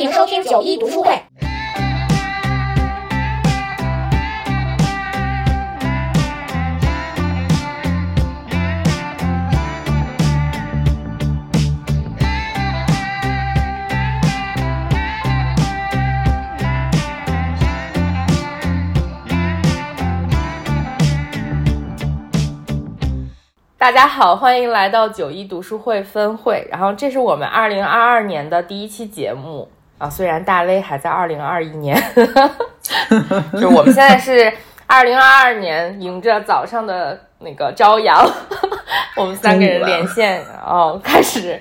欢迎收听九一读书会。大家好，欢迎来到九一读书会分会。然后这是我们二零二二年的第一期节目啊，虽然大 V 还在二零二一年，就我们现在是二零二二年，迎着早上的那个朝阳，我们三个人连线，哦开始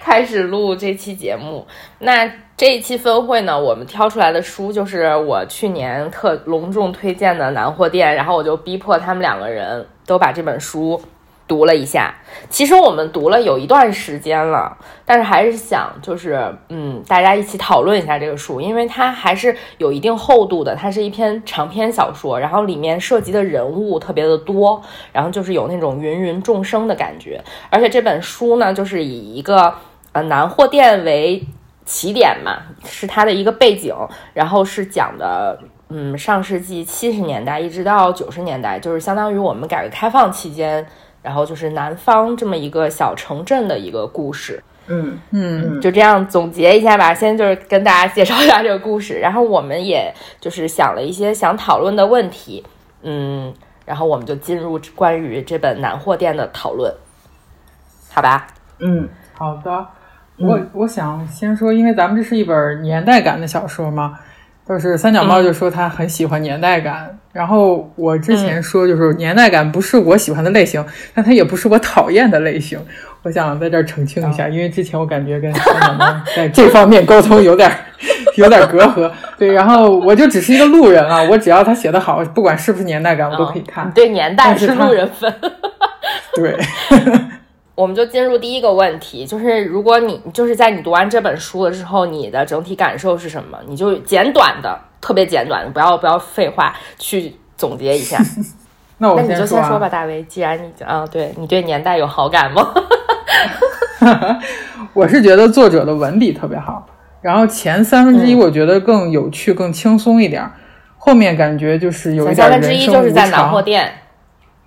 开始录这期节目。那这一期分会呢，我们挑出来的书就是我去年特隆重推荐的南货店，然后我就逼迫他们两个人都把这本书。读了一下，其实我们读了有一段时间了，但是还是想就是嗯，大家一起讨论一下这个书，因为它还是有一定厚度的，它是一篇长篇小说，然后里面涉及的人物特别的多，然后就是有那种芸芸众生的感觉，而且这本书呢，就是以一个呃南货店为起点嘛，是它的一个背景，然后是讲的嗯上世纪七十年代一直到九十年代，就是相当于我们改革开放期间。然后就是南方这么一个小城镇的一个故事，嗯嗯，就这样总结一下吧。先就是跟大家介绍一下这个故事，然后我们也就是想了一些想讨论的问题，嗯，然后我们就进入关于这本南货店的讨论，好吧？嗯，好的。我我想先说，因为咱们这是一本年代感的小说嘛。就是三脚猫就说他很喜欢年代感，然后我之前说就是年代感不是我喜欢的类型，但它也不是我讨厌的类型。我想在这儿澄清一下，因为之前我感觉跟三脚猫在这方面沟通有点有点隔阂。对，然后我就只是一个路人啊，我只要他写的好，不管是不是年代感，我都可以看。对，年代是路人粉。对。我们就进入第一个问题，就是如果你就是在你读完这本书了之后，你的整体感受是什么？你就简短的，特别简短的，不要不要废话，去总结一下。那我那你就先说吧，大卫。既然你啊，对你对年代有好感吗？我是觉得作者的文笔特别好，然后前三分之一我觉得更有趣、更轻松一点，后面感觉就是有一点人生无常。三分之一就是在南货店。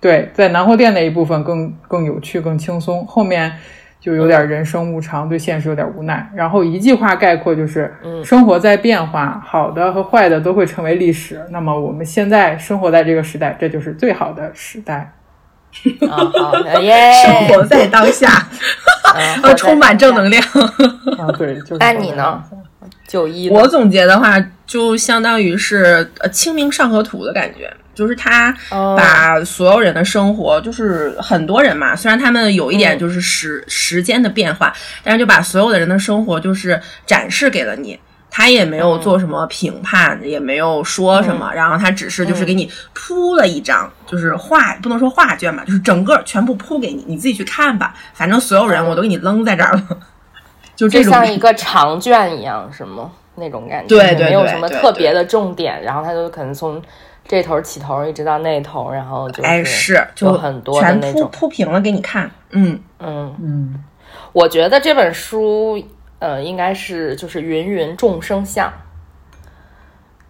对，在南货店那一部分更更有趣、更轻松，后面就有点人生无常，对现实有点无奈。然后一句话概括就是：生活在变化，好的和坏的都会成为历史。那么我们现在生活在这个时代，这就是最好的时代。好 耶！生活在当下，呃，充满正能量。啊，对，就是。那你呢？九一，我总结的话，就相当于是呃《清明上河图》的感觉。就是他把所有人的生活，就是很多人嘛，虽然他们有一点就是时时间的变化，但是就把所有的人的生活就是展示给了你。他也没有做什么评判，也没有说什么，然后他只是就是给你铺了一张，就是画不能说画卷吧，就是整个全部铺给你，你自己去看吧。反正所有人我都给你扔在这儿了，就这种像一个长卷一样，是吗？那种感觉，对对，没有什么特别的重点，然后他就可能从。这头起头一直到那头，然后就哎是就很多全铺铺平了给你看，嗯。嗯。嗯，我觉得这本书呃应该是就是芸芸众生相，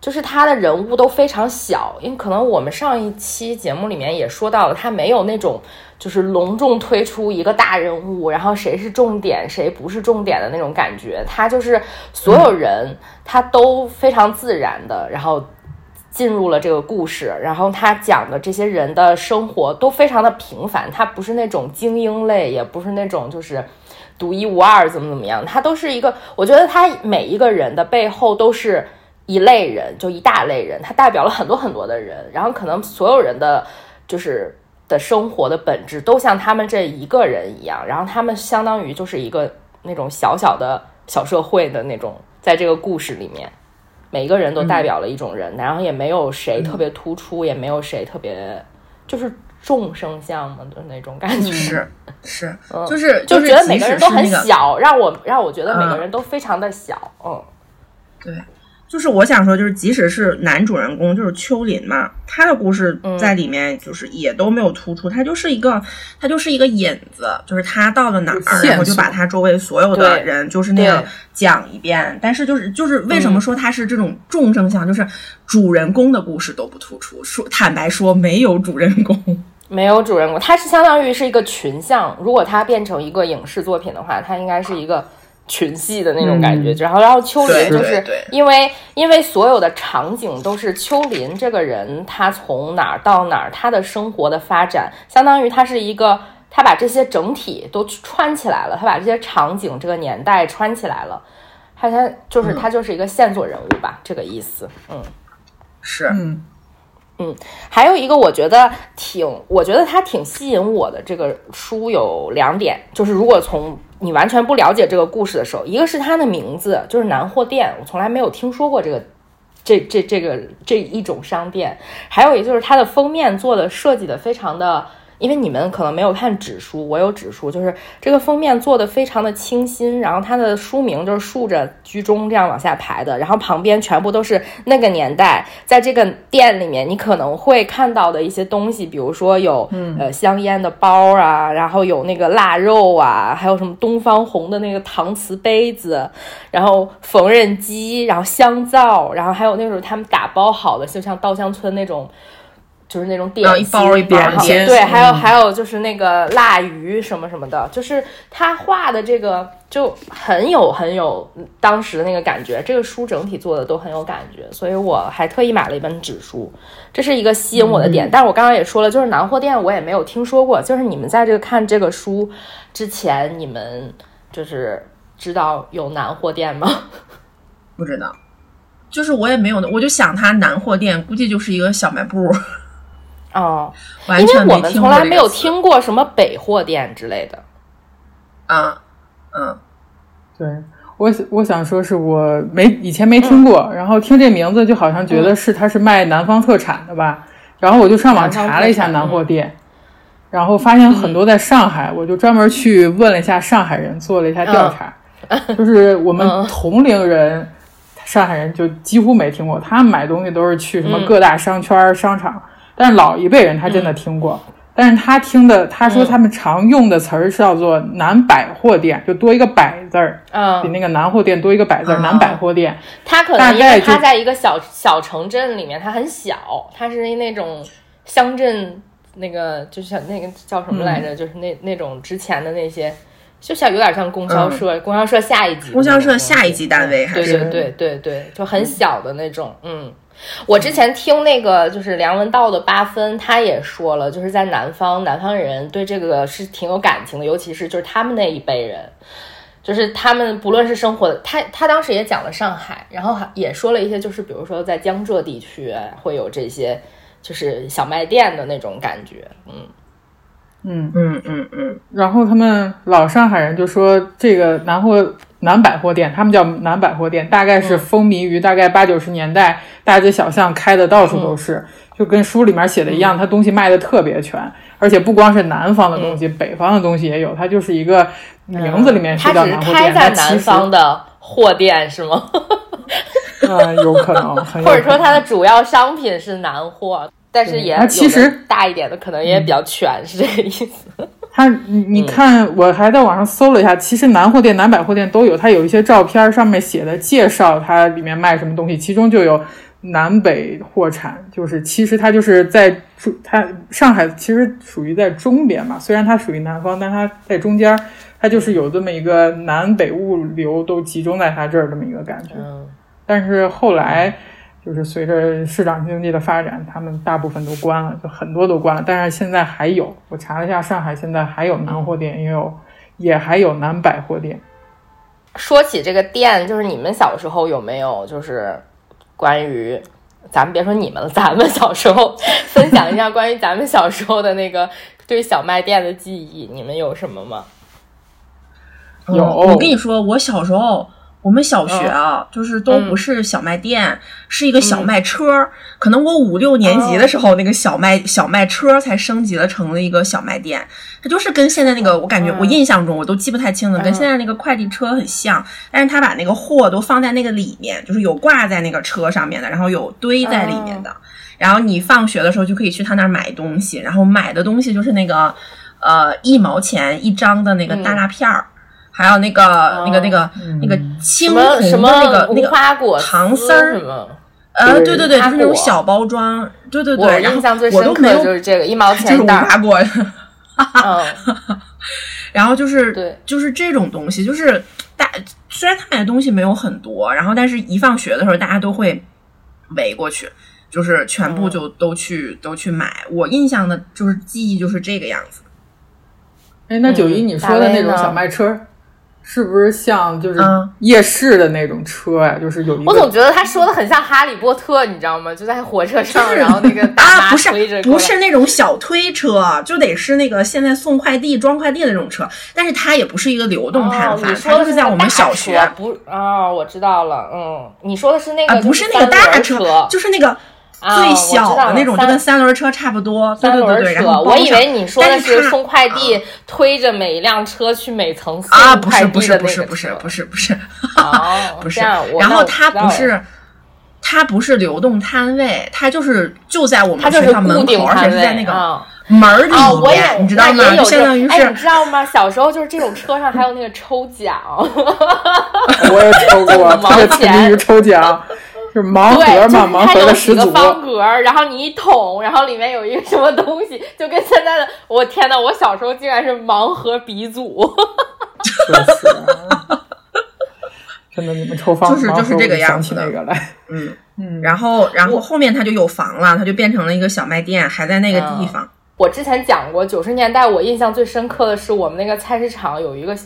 就是他的人物都非常小，因为可能我们上一期节目里面也说到了，他没有那种就是隆重推出一个大人物，然后谁是重点谁不是重点的那种感觉，他就是所有人他都非常自然的，然后。进入了这个故事，然后他讲的这些人的生活都非常的平凡，他不是那种精英类，也不是那种就是独一无二怎么怎么样，他都是一个，我觉得他每一个人的背后都是一类人，就一大类人，他代表了很多很多的人，然后可能所有人的就是的生活的本质都像他们这一个人一样，然后他们相当于就是一个那种小小的小社会的那种，在这个故事里面。每个人都代表了一种人，然后也没有谁特别突出，也没有谁特别就是众生相嘛的那种感觉。是 是，就是就觉得每个人都很小，让我让我觉得每个人都非常的小。嗯，对。就是我想说，就是即使是男主人公，就是秋林嘛，他的故事在里面就是也都没有突出，他就是一个他就是一个引子，就是他到了哪儿，然后就把他周围所有的人就是那样讲一遍。但是就是就是为什么说他是这种众生相，就是主人公的故事都不突出，说坦白说没有主人公，没有主人公，他是相当于是一个群像。如果他变成一个影视作品的话，他应该是一个。群戏的那种感觉，然后然后秋林就是因为因为所有的场景都是秋林这个人，他从哪儿到哪儿，他的生活的发展，相当于他是一个，他把这些整体都穿起来了，他把这些场景这个年代穿起来了，他他就是他就是一个线索人物吧，这个意思，嗯，是，嗯。嗯，还有一个我觉得挺，我觉得它挺吸引我的这个书有两点，就是如果从你完全不了解这个故事的时候，一个是它的名字，就是南货店，我从来没有听说过这个，这这这个这一种商店，还有一就是它的封面做的设计的非常的。因为你们可能没有看纸书，我有纸书，就是这个封面做的非常的清新，然后它的书名就是竖着居中这样往下排的，然后旁边全部都是那个年代在这个店里面你可能会看到的一些东西，比如说有呃香烟的包啊，然后有那个腊肉啊，还有什么东方红的那个搪瓷杯子，然后缝纫机，然后香皂，然后还有那时候他们打包好的，就像稻香村那种。就是那种点心，对，还有还有就是那个腊鱼什么什么的，就是他画的这个就很有很有当时的那个感觉。这个书整体做的都很有感觉，所以我还特意买了一本纸书，这是一个吸引我的点。但是我刚刚也说了，就是南货店我也没有听说过。就是你们在这个看这个书之前，你们就是知道有南货店吗？不知道，就是我也没有，我就想它南货店估计就是一个小卖部。哦，因为我们从来没有听过什么北货店之类的。啊，嗯，对我我想说是我没以前没听过，然后听这名字就好像觉得是他是卖南方特产的吧，然后我就上网查了一下南货店，然后发现很多在上海，我就专门去问了一下上海人，做了一下调查，就是我们同龄人，上海人就几乎没听过，他们买东西都是去什么各大商圈商场。但是老一辈人他真的听过，但是他听的，他说他们常用的词儿是叫做南百货店，就多一个百字儿，嗯，比那个南货店多一个百字儿，南百货店。他可能因为他在一个小小城镇里面，它很小，它是那种乡镇，那个就像那个叫什么来着，就是那那种之前的那些，就像有点像供销社，供销社下一级，供销社下一级单位，对对对对对，就很小的那种，嗯。我之前听那个就是梁文道的八分，他也说了，就是在南方，南方人对这个是挺有感情的，尤其是就是他们那一辈人，就是他们不论是生活的，他他当时也讲了上海，然后也说了一些，就是比如说在江浙地区会有这些就是小卖店的那种感觉，嗯。嗯。嗯嗯嗯，然后他们老上海人就说这个南货。南百货店，他们叫南百货店，大概是风靡于大概八九十年代，大街小巷开的到处都是，就跟书里面写的一样，它东西卖的特别全，而且不光是南方的东西，北方的东西也有，它就是一个名字里面是叫南货店，它在南方的货店是吗？嗯，有可能，或者说它的主要商品是南货，但是也其实大一点的可能也比较全，是这个意思。他，你你看，我还在网上搜了一下，其实南货店、南百货店都有，它有一些照片上面写的介绍，它里面卖什么东西，其中就有南北货产，就是其实它就是在中，它上海其实属于在中边嘛，虽然它属于南方，但它在中间，它就是有这么一个南北物流都集中在它这儿这么一个感觉。嗯，但是后来。就是随着市场经济的发展，他们大部分都关了，就很多都关了。但是现在还有，我查了一下，上海现在还有南货店，也有，也还有南百货店。说起这个店，就是你们小时候有没有就是关于咱们别说你们了，咱们小时候分享一下关于咱们小时候的那个对小卖店的记忆，你们有什么吗？有，我跟你说，我小时候。我们小学啊，就是都不是小卖店，是一个小卖车。可能我五六年级的时候，那个小卖小卖车才升级了成了一个小卖店。它就是跟现在那个，我感觉我印象中我都记不太清了，跟现在那个快递车很像。但是他把那个货都放在那个里面，就是有挂在那个车上面的，然后有堆在里面的。然后你放学的时候就可以去他那儿买东西，然后买的东西就是那个呃一毛钱一张的那个大辣片儿。还有那个、那个、那个、那个青红的那个、那个花果糖丝儿，呃，对对对，就是那种小包装，对对对。我印象最深刻的就是这个一毛钱的无花果。嗯，然后就是对，就是这种东西，就是大虽然他买的东西没有很多，然后但是一放学的时候，大家都会围过去，就是全部就都去都去买。我印象的就是记忆就是这个样子。哎，那九一你说的那种小卖车。是不是像就是夜市的那种车呀？就是有一我总觉得他说的很像哈利波特，你知道吗？就在火车上，然后那个 啊，不是不是那种小推车，就得是那个现在送快递装快递的那种车，但是它也不是一个流动摊贩，它就是在我们小学不啊，我知道了，嗯，你说的是那个不是那个大车，就是那个。最小的那种就跟三轮车差不多，三轮车。我以为你说的是送快递推着每一辆车去每层送快递的那个不是不是不是不是不是哦，不是。然后它不是它不是流动摊位，它就是就在我们学校门口，而且是在那个门里面，你知道吗？相当于是你知道吗？小时候就是这种车上还有那个抽奖，我也抽过，特别沉迷于抽奖。是盲盒嘛？盲盒的十个，方格，然后你一捅，然后里面有一个什么东西，就跟现在的，我天呐，我小时候竟然是盲盒鼻祖，真的，你们抽方就是就是这个样子的，嗯 嗯，然后然后后面它就有房了，它就变成了一个小卖店，还在那个地方。我之前讲过，九十年代我印象最深刻的是我们那个菜市场有一个。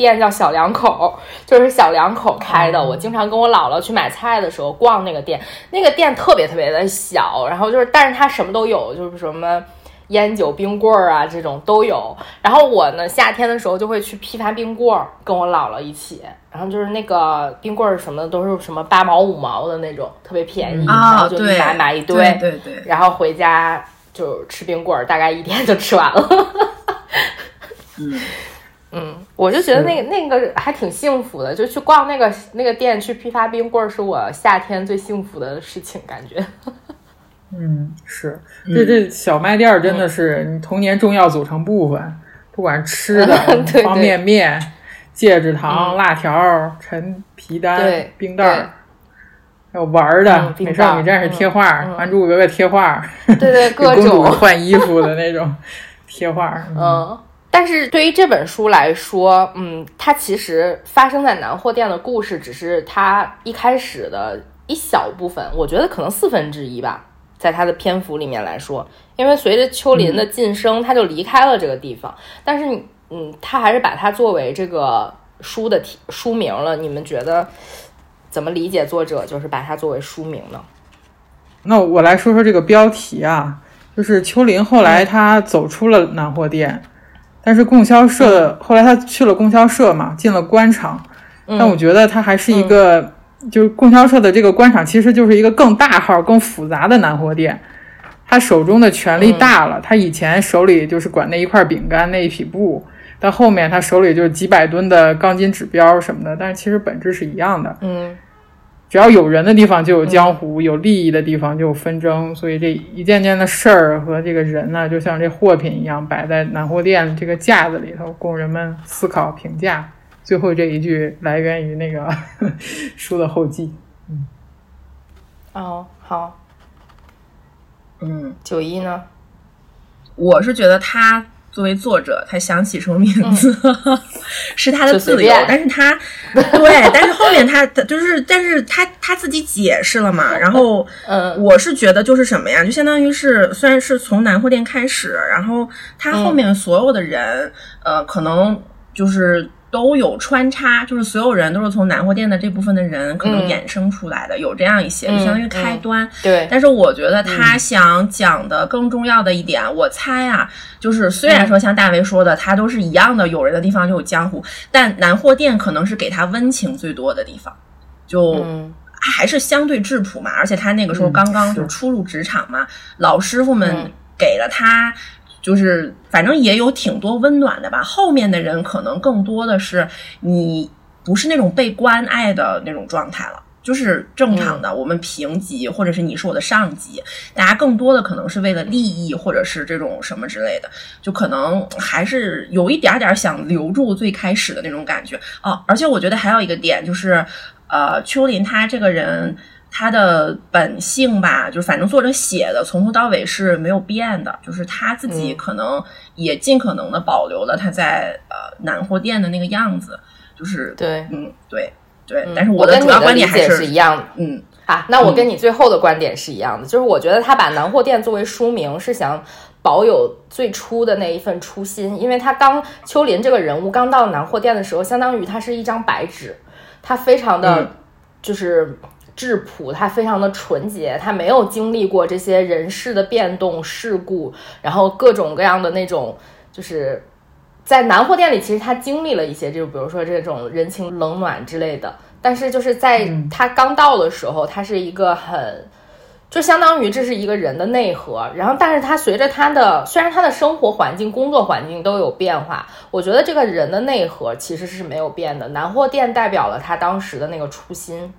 店叫小两口，就是小两口开的。我经常跟我姥姥去买菜的时候逛那个店，那个店特别特别的小，然后就是，但是它什么都有，就是什么烟酒冰棍儿啊这种都有。然后我呢，夏天的时候就会去批发冰棍儿，跟我姥姥一起。然后就是那个冰棍儿什么的都是什么八毛五毛的那种，特别便宜，然后就买买一堆，对对。然后回家就吃冰棍儿，大概一天就吃完了。嗯。嗯，我就觉得那个那个还挺幸福的，就去逛那个那个店去批发冰棍儿，是我夏天最幸福的事情，感觉。嗯，是。这这小卖店真的是你童年重要组成部分，不管吃的 方便面、戒指糖、辣条、陈皮丹、冰袋儿，还有玩的《美少女战士》贴画，《还珠格格》贴画，对对，各种。换衣服的那种贴画，嗯。但是对于这本书来说，嗯，它其实发生在南货店的故事，只是它一开始的一小部分。我觉得可能四分之一吧，在它的篇幅里面来说，因为随着秋林的晋升，他就离开了这个地方。但是，嗯，他还是把它作为这个书的题书名了。你们觉得怎么理解作者就是把它作为书名呢？那我来说说这个标题啊，就是秋林后来他走出了南货店。但是供销社后来他去了供销社嘛，进了官场，但我觉得他还是一个，就是供销社的这个官场其实就是一个更大号、更复杂的南货店。他手中的权力大了，他以前手里就是管那一块饼干、那一匹布，到后面他手里就是几百吨的钢筋指标什么的，但是其实本质是一样的。嗯。只要有人的地方就有江湖，有利益的地方就有纷争，所以这一件件的事儿和这个人呢，就像这货品一样摆在南货店这个架子里头，供人们思考评价。最后这一句来源于那个 书的后记。嗯，哦，好，嗯，九一呢？我是觉得他。作为作者，他想起什么名字 是他的自由，但是他对，但是后面他他就是，但是他他自己解释了嘛。然后，嗯，我是觉得就是什么呀，就相当于是虽然是从南货店开始，然后他后面所有的人，呃，可能就是都有穿插，就是所有人都是从南货店的这部分的人可能衍生出来的，有这样一些，就相当于开端。对，但是我觉得他想讲的更重要的一点，我猜啊，就是虽然说像大为说的，他都是一样的，有人的地方就有江湖，但南货店可能是给他温情最多的地方，就还是相对质朴嘛，而且他那个时候刚刚就初入职场嘛，老师傅们给了他。就是，反正也有挺多温暖的吧。后面的人可能更多的是你不是那种被关爱的那种状态了，就是正常的我们平级，或者是你是我的上级，大家更多的可能是为了利益，或者是这种什么之类的，就可能还是有一点点想留住最开始的那种感觉哦。而且我觉得还有一个点就是，呃，秋林他这个人。他的本性吧，就是反正作者写的从头到尾是没有变的，就是他自己可能也尽可能的保留了他在呃南货店的那个样子，就是对，嗯，对对。但是我的主要观点还是一样的，嗯，啊，那我跟你最后的观点是一样的，就是我觉得他把南货店作为书名是想保有最初的那一份初心，因为他刚秋林这个人物刚到南货店的时候，相当于他是一张白纸，他非常的就是。质朴，他非常的纯洁，他没有经历过这些人事的变动、事故，然后各种各样的那种，就是在南货店里，其实他经历了一些，就比如说这种人情冷暖之类的。但是就是在他刚到的时候，他是一个很，就相当于这是一个人的内核。然后，但是他随着他的，虽然他的生活环境、工作环境都有变化，我觉得这个人的内核其实是没有变的。南货店代表了他当时的那个初心。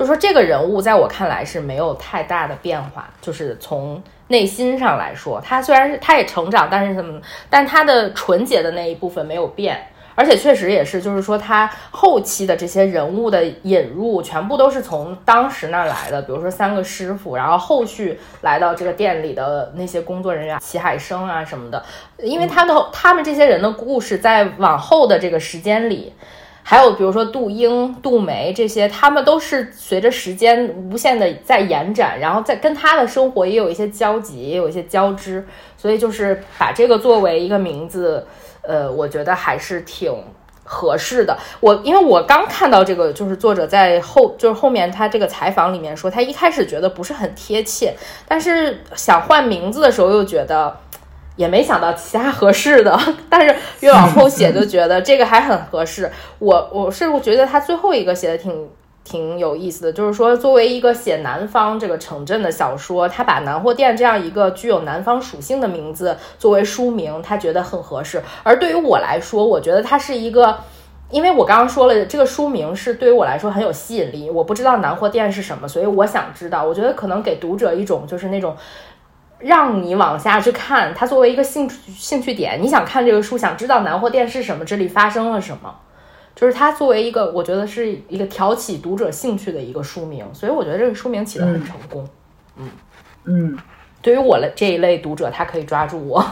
就说这个人物在我看来是没有太大的变化，就是从内心上来说，他虽然是他也成长，但是怎么，但他的纯洁的那一部分没有变，而且确实也是，就是说他后期的这些人物的引入，全部都是从当时那儿来的，比如说三个师傅，然后后续来到这个店里的那些工作人员，齐海生啊什么的，因为他的他们这些人的故事在往后的这个时间里。还有比如说杜英、杜梅这些，他们都是随着时间无限的在延展，然后在跟他的生活也有一些交集，也有一些交织，所以就是把这个作为一个名字，呃，我觉得还是挺合适的。我因为我刚看到这个，就是作者在后就是后面他这个采访里面说，他一开始觉得不是很贴切，但是想换名字的时候又觉得。也没想到其他合适的，但是越往后写就觉得这个还很合适。我我是我觉得他最后一个写的挺挺有意思的，就是说作为一个写南方这个城镇的小说，他把南货店这样一个具有南方属性的名字作为书名，他觉得很合适。而对于我来说，我觉得它是一个，因为我刚刚说了这个书名是对于我来说很有吸引力。我不知道南货店是什么，所以我想知道。我觉得可能给读者一种就是那种。让你往下去看，它作为一个兴趣兴趣点，你想看这个书，想知道南货店是什么，这里发生了什么，就是它作为一个，我觉得是一个挑起读者兴趣的一个书名，所以我觉得这个书名起得很成功。嗯嗯，对于我的这一类读者，他可以抓住我，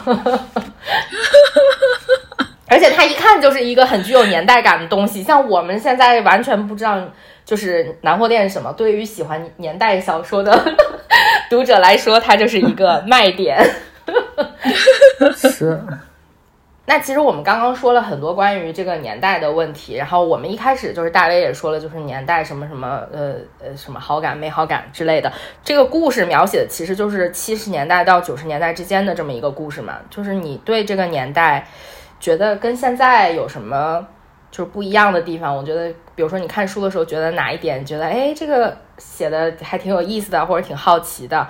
而且他一看就是一个很具有年代感的东西，像我们现在完全不知道。就是南货店是什么？对于喜欢年代小说的读者来说，它就是一个卖点。是。那其实我们刚刚说了很多关于这个年代的问题，然后我们一开始就是大威也说了，就是年代什么什么呃呃什么好感没好感之类的。这个故事描写的其实就是七十年代到九十年代之间的这么一个故事嘛。就是你对这个年代觉得跟现在有什么就是不一样的地方？我觉得。比如说，你看书的时候，觉得哪一点觉得哎，这个写的还挺有意思的，或者挺好奇的。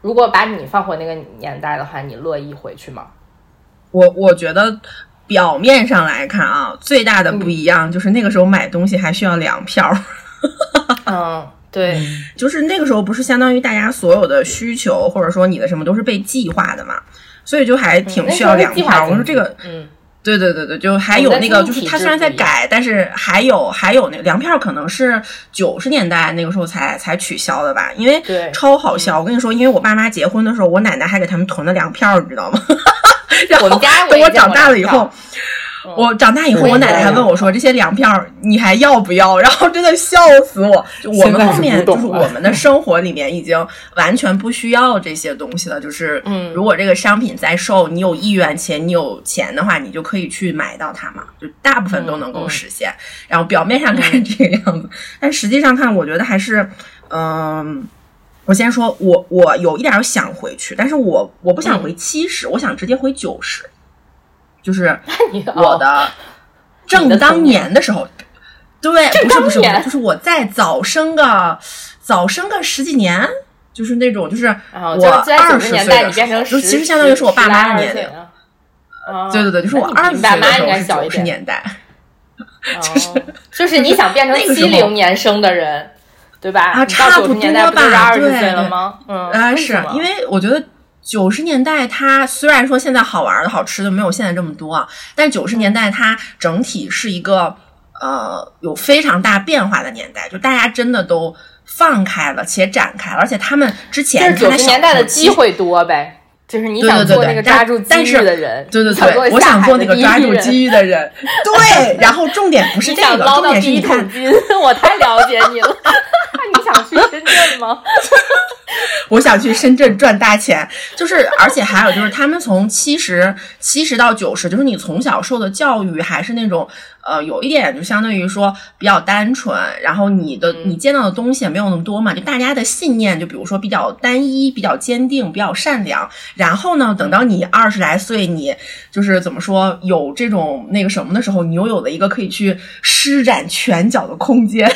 如果把你放回那个年代的话，你乐意回去吗？我我觉得表面上来看啊，最大的不一样就是那个时候买东西还需要粮票。嗯，对，就是那个时候不是相当于大家所有的需求或者说你的什么都是被计划的嘛，所以就还挺需要粮票。我说这个，嗯。对对对对，就还有那个，就是它虽然在改，但是还有还有那个粮票，可能是九十年代那个时候才才取消的吧？因为超好笑。我跟你说，因为我爸妈结婚的时候，我奶奶还给他们囤了粮票，你知道吗？我们家等我长大了以后，我长大以后，我奶奶还问我说：“这些粮票你还要不要？”然后真的笑死我。我们后面就是我们的生活里面已经完全不需要这些东西了。就是，嗯，如果这个商品在售，你有意愿且你有钱的话，你就可以去买到它嘛。就大部分都能够实现。然后表面上看这个样子，但实际上看，我觉得还是，嗯，我先说，我我有一点想回去，但是我我不想回七十，我想直接回九十。就是我 的正当年的时候，对，不是不是，就是我再早生个早生个十几年，就是那种就是我二十岁的时候，就其实相当于是我爸妈的年龄。对对对，就是我二十岁的时候是九十年代，就是 就是你想变成七零年生的人，对吧？啊，差不多吧，对吗？嗯啊，是因为我觉得。九十年代，它虽然说现在好玩的好吃的没有现在这么多啊，但九十年代它整体是一个呃有非常大变化的年代，就大家真的都放开了且展开了，而且他们之前九十年代的机会多呗，就是你想做那个抓住机遇的人，对对对，我想做那个抓住机遇的人，对，然后重点不是这个，重点是你看，我太了解你了。你想去深圳吗？我想去深圳赚大钱，就是，而且还有就是，他们从七十七十到九十，就是你从小受的教育还是那种，呃，有一点就相当于说比较单纯，然后你的你见到的东西也没有那么多嘛，就大家的信念就比如说比较单一、比较坚定、比较善良。然后呢，等到你二十来岁，你就是怎么说有这种那个什么的时候，你又有了一个可以去施展拳脚的空间。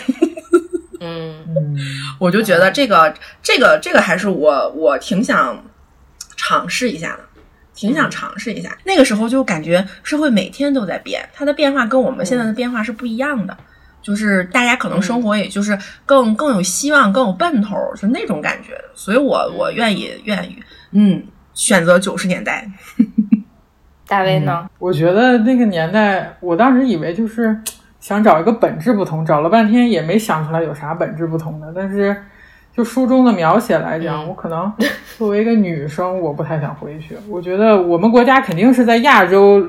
嗯，我就觉得这个这个这个还是我我挺想尝试一下的，挺想尝试一下。那个时候就感觉社会每天都在变，它的变化跟我们现在的变化是不一样的。就是大家可能生活也就是更更有希望，更有奔头，就那种感觉。所以我我愿意愿意，嗯，选择九十年代。大卫呢？我觉得那个年代，我当时以为就是。想找一个本质不同，找了半天也没想出来有啥本质不同的。但是，就书中的描写来讲，我可能作为一个女生，我不太想回去。我觉得我们国家肯定是在亚洲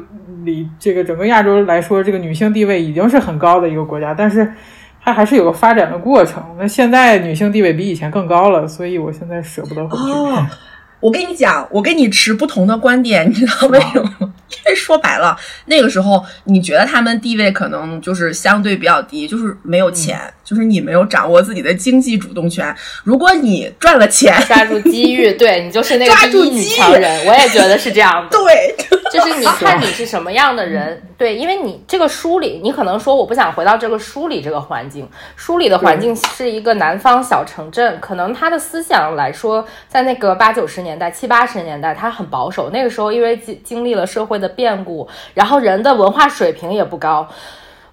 里，这个整个亚洲来说，这个女性地位已经是很高的一个国家，但是它还是有个发展的过程。那现在女性地位比以前更高了，所以我现在舍不得回去。我跟你讲，我跟你持不同的观点，你知道为什么吗？因为说白了，那个时候你觉得他们地位可能就是相对比较低，就是没有钱，就是你没有掌握自己的经济主动权。如果你赚了钱，抓住机遇，对你就是那个第一女强人。我也觉得是这样的。对，就是你看你是什么样的人。对，因为你这个书里，你可能说我不想回到这个书里这个环境。书里的环境是一个南方小城镇，可能他的思想来说，在那个八九十年年代、七八十年代，他很保守。那个时候因为经经历了社会的变故，然后人的文化水平也不高。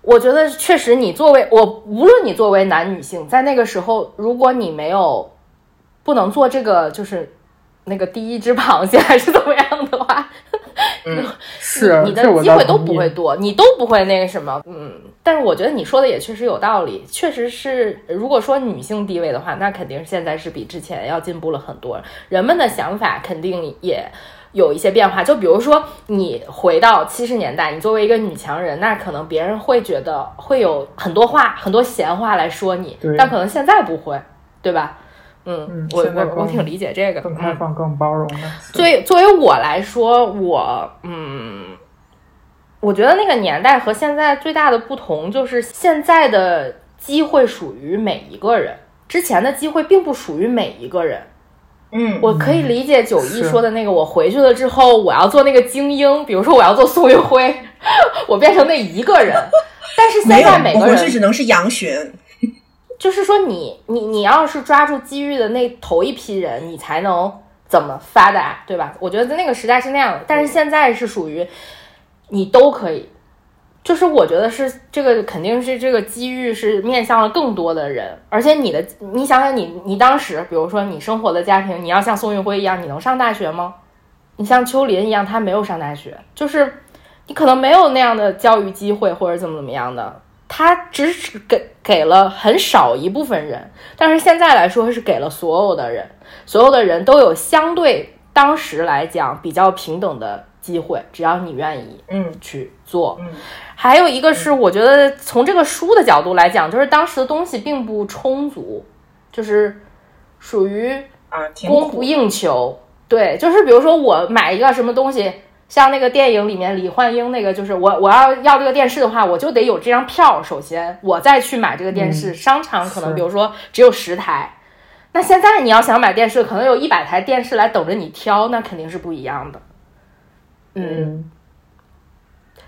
我觉得确实，你作为我，无论你作为男女性，在那个时候，如果你没有不能做这个，就是那个第一只螃蟹还是怎么样的话，嗯，是你的机会都不会多，你都不会那个什么，嗯。但是我觉得你说的也确实有道理，确实是，如果说女性地位的话，那肯定现在是比之前要进步了很多，人们的想法肯定也。有一些变化，就比如说你回到七十年代，你作为一个女强人，那可能别人会觉得会有很多话、很多闲话来说你，但可能现在不会，对吧？嗯，我我我挺理解这个，更开放、更包容的。作为作为我来说，我嗯，我觉得那个年代和现在最大的不同就是现在的机会属于每一个人，之前的机会并不属于每一个人。嗯，我可以理解九一说的那个，我回去了之后，我要做那个精英，比如说我要做宋运辉，我变成那一个人。但是现在每个人回去只能是杨巡，就是说你你你要是抓住机遇的那头一批人，你才能怎么发达，对吧？我觉得在那个时代是那样的，但是现在是属于你都可以。就是我觉得是这个肯定是这个机遇是面向了更多的人，而且你的你想想你你当时比如说你生活的家庭，你要像宋运辉一样，你能上大学吗？你像秋林一样，他没有上大学，就是你可能没有那样的教育机会或者怎么怎么样的，他只是给给了很少一部分人，但是现在来说是给了所有的人，所有的人都有相对当时来讲比较平等的。机会，只要你愿意，嗯，去做。嗯，还有一个是，我觉得从这个书的角度来讲，就是当时的东西并不充足，就是属于啊供不应求。对，就是比如说我买一个什么东西。像那个电影里面李焕英那个，就是我我要要这个电视的话，我就得有这张票。首先，我再去买这个电视。商场可能比如说只有十台，那现在你要想买电视，可能有一百台电视来等着你挑，那肯定是不一样的。嗯，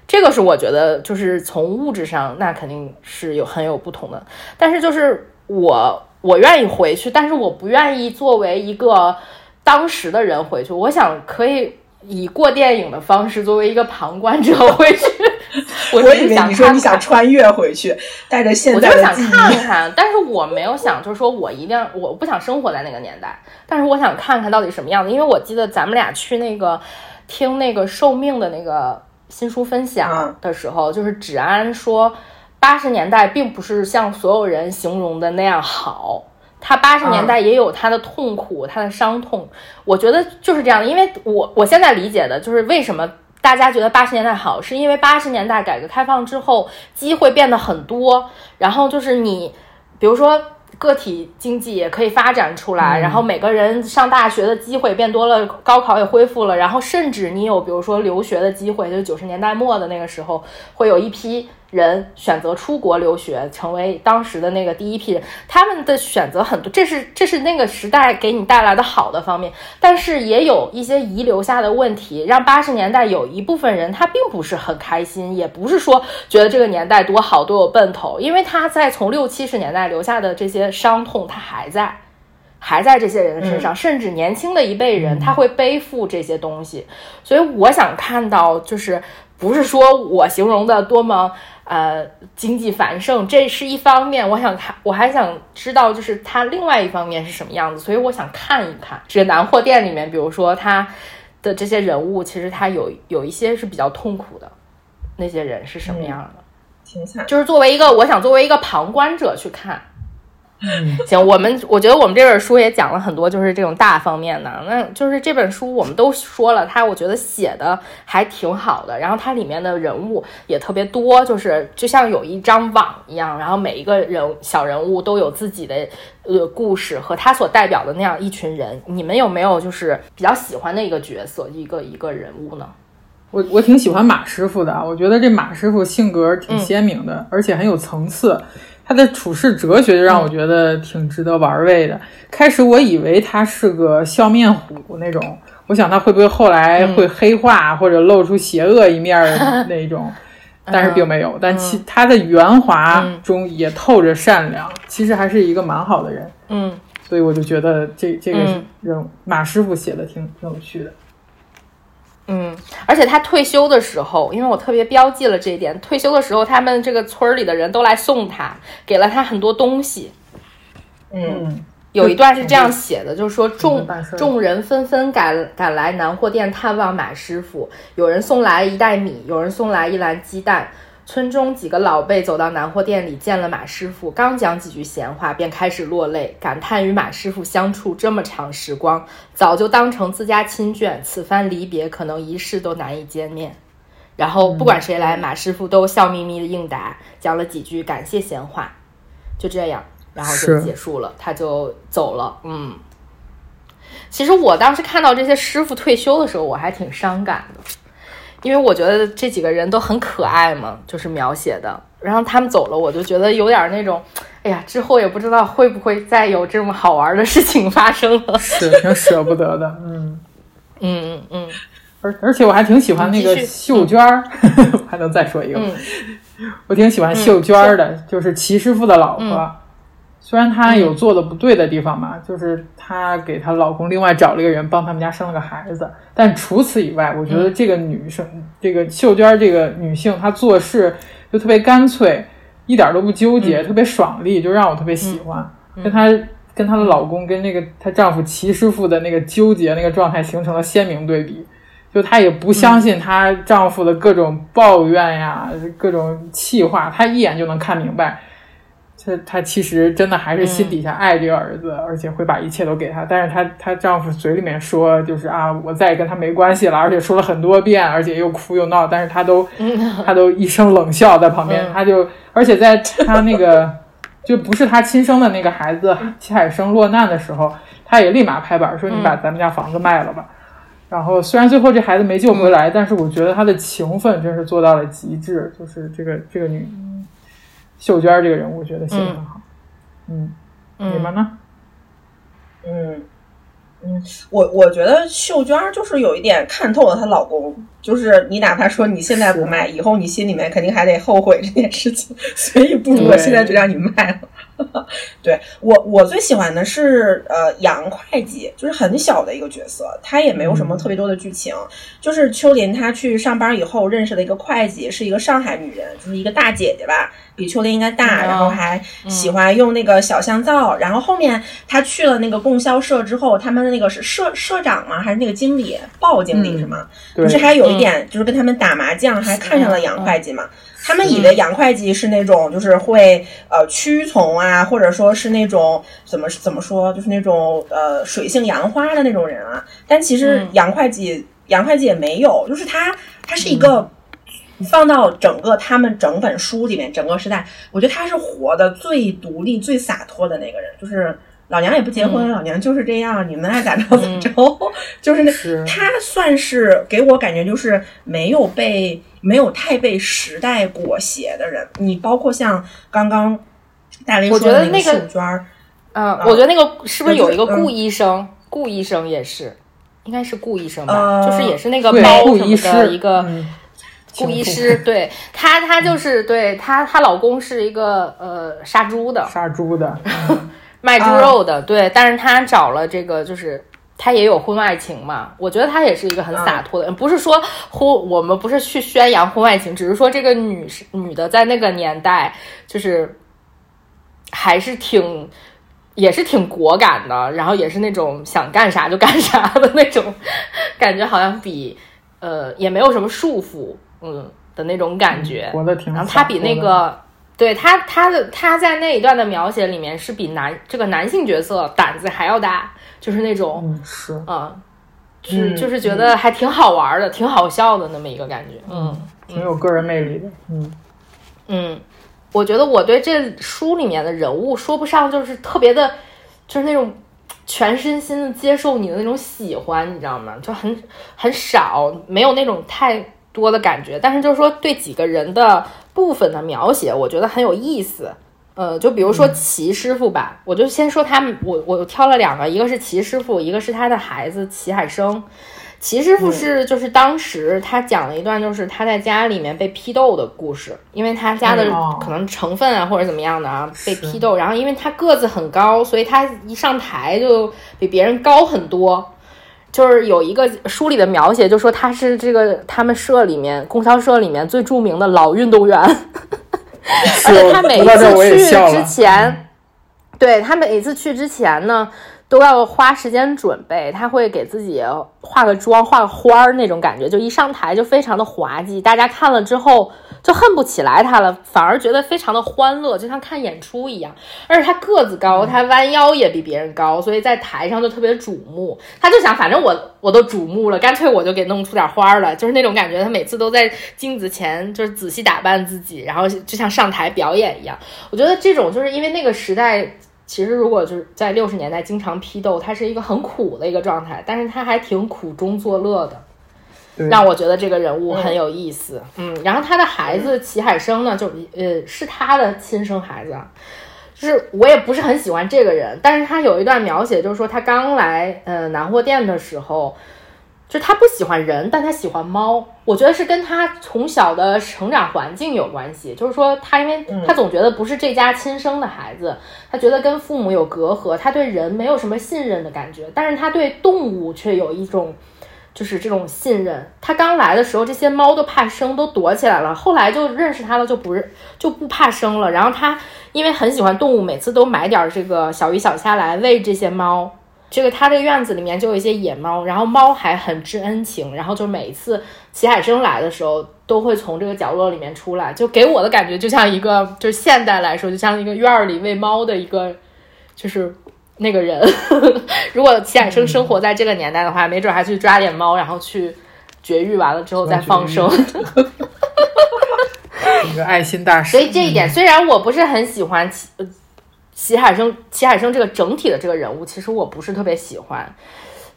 这个是我觉得就是从物质上，那肯定是有很有不同的。但是就是我我愿意回去，但是我不愿意作为一个当时的人回去。我想可以。以过电影的方式作为一个旁观者回去，我以为你说你想穿越回去，带着现在的我就想看看，但是我没有想，就是说我一定要，我不想生活在那个年代，但是我想看看到底什么样子。因为我记得咱们俩去那个听那个寿命的那个新书分享的时候，就是芷安说八十年代并不是像所有人形容的那样好。他八十年代也有他的痛苦，他的伤痛，我觉得就是这样的。因为我我现在理解的就是为什么大家觉得八十年代好，是因为八十年代改革开放之后机会变得很多，然后就是你，比如说个体经济也可以发展出来，然后每个人上大学的机会变多了，高考也恢复了，然后甚至你有比如说留学的机会，就是九十年代末的那个时候会有一批。人选择出国留学，成为当时的那个第一批人，他们的选择很多，这是这是那个时代给你带来的好的方面，但是也有一些遗留下的问题，让八十年代有一部分人他并不是很开心，也不是说觉得这个年代多好多有奔头，因为他在从六七十年代留下的这些伤痛，他还在，还在这些人的身上，甚至年轻的一辈人他会背负这些东西，所以我想看到就是不是说我形容的多么。呃，经济繁盛这是一方面，我想看，我还想知道，就是它另外一方面是什么样子，所以我想看一看这个南货店里面，比如说它的这些人物，其实他有有一些是比较痛苦的，那些人是什么样的？挺惨，就是作为一个，我想作为一个旁观者去看。嗯，行，我们我觉得我们这本书也讲了很多，就是这种大方面的。那就是这本书我们都说了，它我觉得写的还挺好的，然后它里面的人物也特别多，就是就像有一张网一样，然后每一个人小人物都有自己的呃故事和他所代表的那样一群人。你们有没有就是比较喜欢的一个角色，一个一个人物呢？我我挺喜欢马师傅的，我觉得这马师傅性格挺鲜明的，而且很有层次。他的处世哲学就让我觉得挺值得玩味的。开始我以为他是个笑面虎那种，我想他会不会后来会黑化或者露出邪恶一面 那种，但是并没有。但其他的圆滑中也透着善良，其实还是一个蛮好的人。嗯，所以我就觉得这这个人马师傅写的挺挺有趣的。嗯，而且他退休的时候，因为我特别标记了这一点，退休的时候，他们这个村里的人都来送他，给了他很多东西。嗯，有一段是这样写的，就是说众众人纷纷赶赶来南货店探望马师傅，有人送来一袋米，有人送来一篮鸡蛋。村中几个老辈走到南货店里，见了马师傅，刚讲几句闲话，便开始落泪，感叹与马师傅相处这么长时光，早就当成自家亲眷，此番离别，可能一世都难以见面。然后不管谁来，马师傅都笑眯眯的应答，讲了几句感谢闲话，就这样，然后就结束了，他就走了。嗯，其实我当时看到这些师傅退休的时候，我还挺伤感的。因为我觉得这几个人都很可爱嘛，就是描写的。然后他们走了，我就觉得有点那种，哎呀，之后也不知道会不会再有这么好玩的事情发生了，是挺舍不得的。嗯。嗯嗯嗯，而而且我还挺喜欢那个秀娟儿，还能再说一个，我挺喜欢秀娟儿的，就是齐师傅的老婆。虽然她有做的不对的地方吧，就是她给她老公另外找了一个人帮他们家生了个孩子，但除此以外，我觉得这个女生，这个秀娟这个女性，她做事就特别干脆，一点都不纠结，特别爽利，就让我特别喜欢。跟她跟她的老公跟那个她丈夫齐师傅的那个纠结那个状态形成了鲜明对比，就她也不相信她丈夫的各种抱怨呀，各种气话，她一眼就能看明白。她她其实真的还是心底下爱这个儿子，而且会把一切都给他。但是她她丈夫嘴里面说就是啊，我再也跟他没关系了，而且说了很多遍，而且又哭又闹，但是她都 她都一声冷笑在旁边，她就而且在她那个就不是她亲生的那个孩子齐海生落难的时候，她也立马拍板说你把咱们家房子卖了吧。然后虽然最后这孩子没救回来，但是我觉得她的情分真是做到了极致。就是这个这个女秀娟这个人物，我觉得写的很好。嗯，你们呢？嗯嗯，我我觉得秀娟就是有一点看透了她老公，就是你哪怕说你现在不卖，以后你心里面肯定还得后悔这件事情，所以不如我现在就让你卖了。对我，我最喜欢的是呃杨会计，就是很小的一个角色，他也没有什么特别多的剧情，就是秋林他去上班以后认识了一个会计，是一个上海女人，就是一个大姐姐吧，比秋林应该大，然后还喜欢用那个小香皂，然后后面他去了那个供销社之后，他们的那个是社社长吗？还是那个经理鲍经理是吗？不是还有一点就是跟他们打麻将，还看上了杨会计嘛？他们以为杨会计是那种就是会呃屈从啊，或者说是那种怎么怎么说，就是那种呃水性杨花的那种人啊。但其实杨会计杨会计也没有，就是他他是一个放到整个他们整本书里面整个时代，我觉得他是活的最独立、最洒脱的那个人。就是老娘也不结婚，老娘就是这样，你们爱咋着咋着。就是那他算是给我感觉就是没有被。没有太被时代裹挟的人，你包括像刚刚大林说的那个秀娟儿，嗯，我觉得那个是不是有一个顾医生？顾医生也是，应该是顾医生吧，就是也是那个包什么的一个顾医师，对他，他就是对他，她老公是一个呃杀猪的，杀猪的，卖猪肉的，对，但是他找了这个就是。他也有婚外情嘛？我觉得他也是一个很洒脱的人，不是说婚，我们不是去宣扬婚外情，只是说这个女女的在那个年代，就是还是挺，也是挺果敢的，然后也是那种想干啥就干啥的那种感觉，好像比呃也没有什么束缚，嗯的那种感觉。活得挺。然后他比那个，对他他的他在那一段的描写里面是比男这个男性角色胆子还要大。就是那种嗯是啊，是就是觉得还挺好玩的，挺好笑的那么一个感觉，嗯，挺有个人魅力的，嗯嗯，我觉得我对这书里面的人物说不上就是特别的，就是那种全身心的接受你的那种喜欢，你知道吗？就很很少，没有那种太多的感觉，但是就是说对几个人的部分的描写，我觉得很有意思。呃，就比如说齐师傅吧，我就先说他们，我我挑了两个，一个是齐师傅，一个是他的孩子齐海生。齐师傅是就是当时他讲了一段，就是他在家里面被批斗的故事，因为他家的可能成分啊或者怎么样的啊被批斗，然后因为他个子很高，所以他一上台就比别人高很多。就是有一个书里的描写，就说他是这个他们社里面供销社里面最著名的老运动员。而且他每一次去之前，对他每一次去之前呢，都要花时间准备。他会给自己化个妆、画个花儿那种感觉，就一上台就非常的滑稽。大家看了之后。就恨不起来他了，反而觉得非常的欢乐，就像看演出一样。而且他个子高，他弯腰也比别人高，所以在台上就特别瞩目。他就想，反正我我都瞩目了，干脆我就给弄出点花儿来，就是那种感觉。他每次都在镜子前就是仔细打扮自己，然后就像上台表演一样。我觉得这种就是因为那个时代，其实如果就是在六十年代经常批斗，他是一个很苦的一个状态，但是他还挺苦中作乐的。让我觉得这个人物很有意思，嗯，然后他的孩子齐海生呢，就呃是他的亲生孩子，就是我也不是很喜欢这个人，但是他有一段描写，就是说他刚来呃南货店的时候，就他不喜欢人，但他喜欢猫，我觉得是跟他从小的成长环境有关系，就是说他因为他总觉得不是这家亲生的孩子，他觉得跟父母有隔阂，他对人没有什么信任的感觉，但是他对动物却有一种。就是这种信任，他刚来的时候，这些猫都怕生，都躲起来了。后来就认识他了，就不是就不怕生了。然后他因为很喜欢动物，每次都买点这个小鱼小虾来喂这些猫。这个他这个院子里面就有一些野猫，然后猫还很知恩情。然后就每一次齐海生来的时候，都会从这个角落里面出来，就给我的感觉就像一个，就是现代来说，就像一个院儿里喂猫的一个，就是那个人。如果齐海生生活在这个年代的话，没准还去抓点猫，然后去绝育，完了之后再放生。一个爱心大使。所以这一点，虽然我不是很喜欢齐齐海生，齐海生这个整体的这个人物，其实我不是特别喜欢。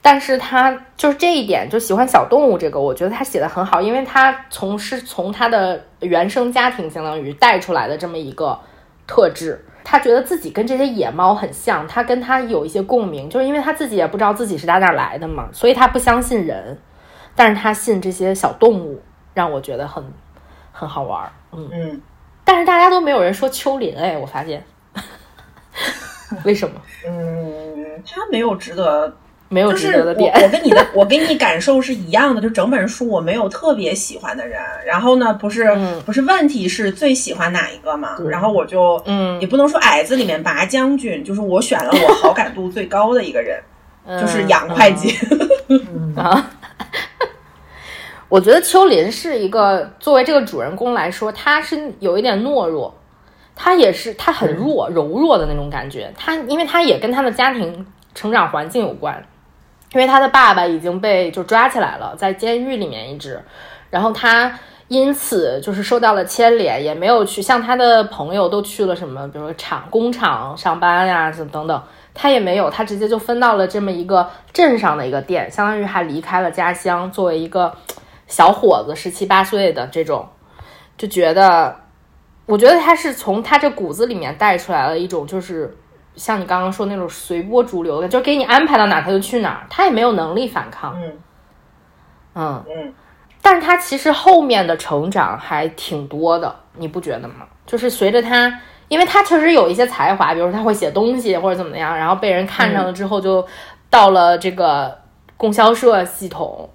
但是他就是这一点，就喜欢小动物这个，我觉得他写的很好，因为他从是从他的原生家庭相当于带出来的这么一个特质，他觉得自己跟这些野猫很像，他跟他有一些共鸣，就是因为他自己也不知道自己是打哪来的嘛，所以他不相信人，但是他信这些小动物，让我觉得很很好玩，嗯。嗯，但是大家都没有人说秋林，哎，我发现，为什么？嗯，他没有值得。没有值得的点。我跟你的，我跟你感受是一样的，就整本书我没有特别喜欢的人。然后呢，不是不是问题是最喜欢哪一个嘛？然后我就嗯，也不能说矮子里面拔将军，就是我选了我好感度最高的一个人，就是杨会计。啊，我觉得秋林是一个作为这个主人公来说，他是有一点懦弱，他也是他很弱柔弱的那种感觉。他因为他也跟他的家庭成长环境有关。因为他的爸爸已经被就抓起来了，在监狱里面一直，然后他因此就是受到了牵连，也没有去像他的朋友都去了什么，比如说厂工厂上班呀，什么等等，他也没有，他直接就分到了这么一个镇上的一个店，相当于还离开了家乡，作为一个小伙子，十七八岁的这种，就觉得，我觉得他是从他这骨子里面带出来了一种就是。像你刚刚说那种随波逐流的，就给你安排到哪他就去哪儿，他也没有能力反抗。嗯嗯嗯，但是他其实后面的成长还挺多的，你不觉得吗？就是随着他，因为他确实有一些才华，比如说他会写东西或者怎么样，然后被人看上了之后，就到了这个供销社系统，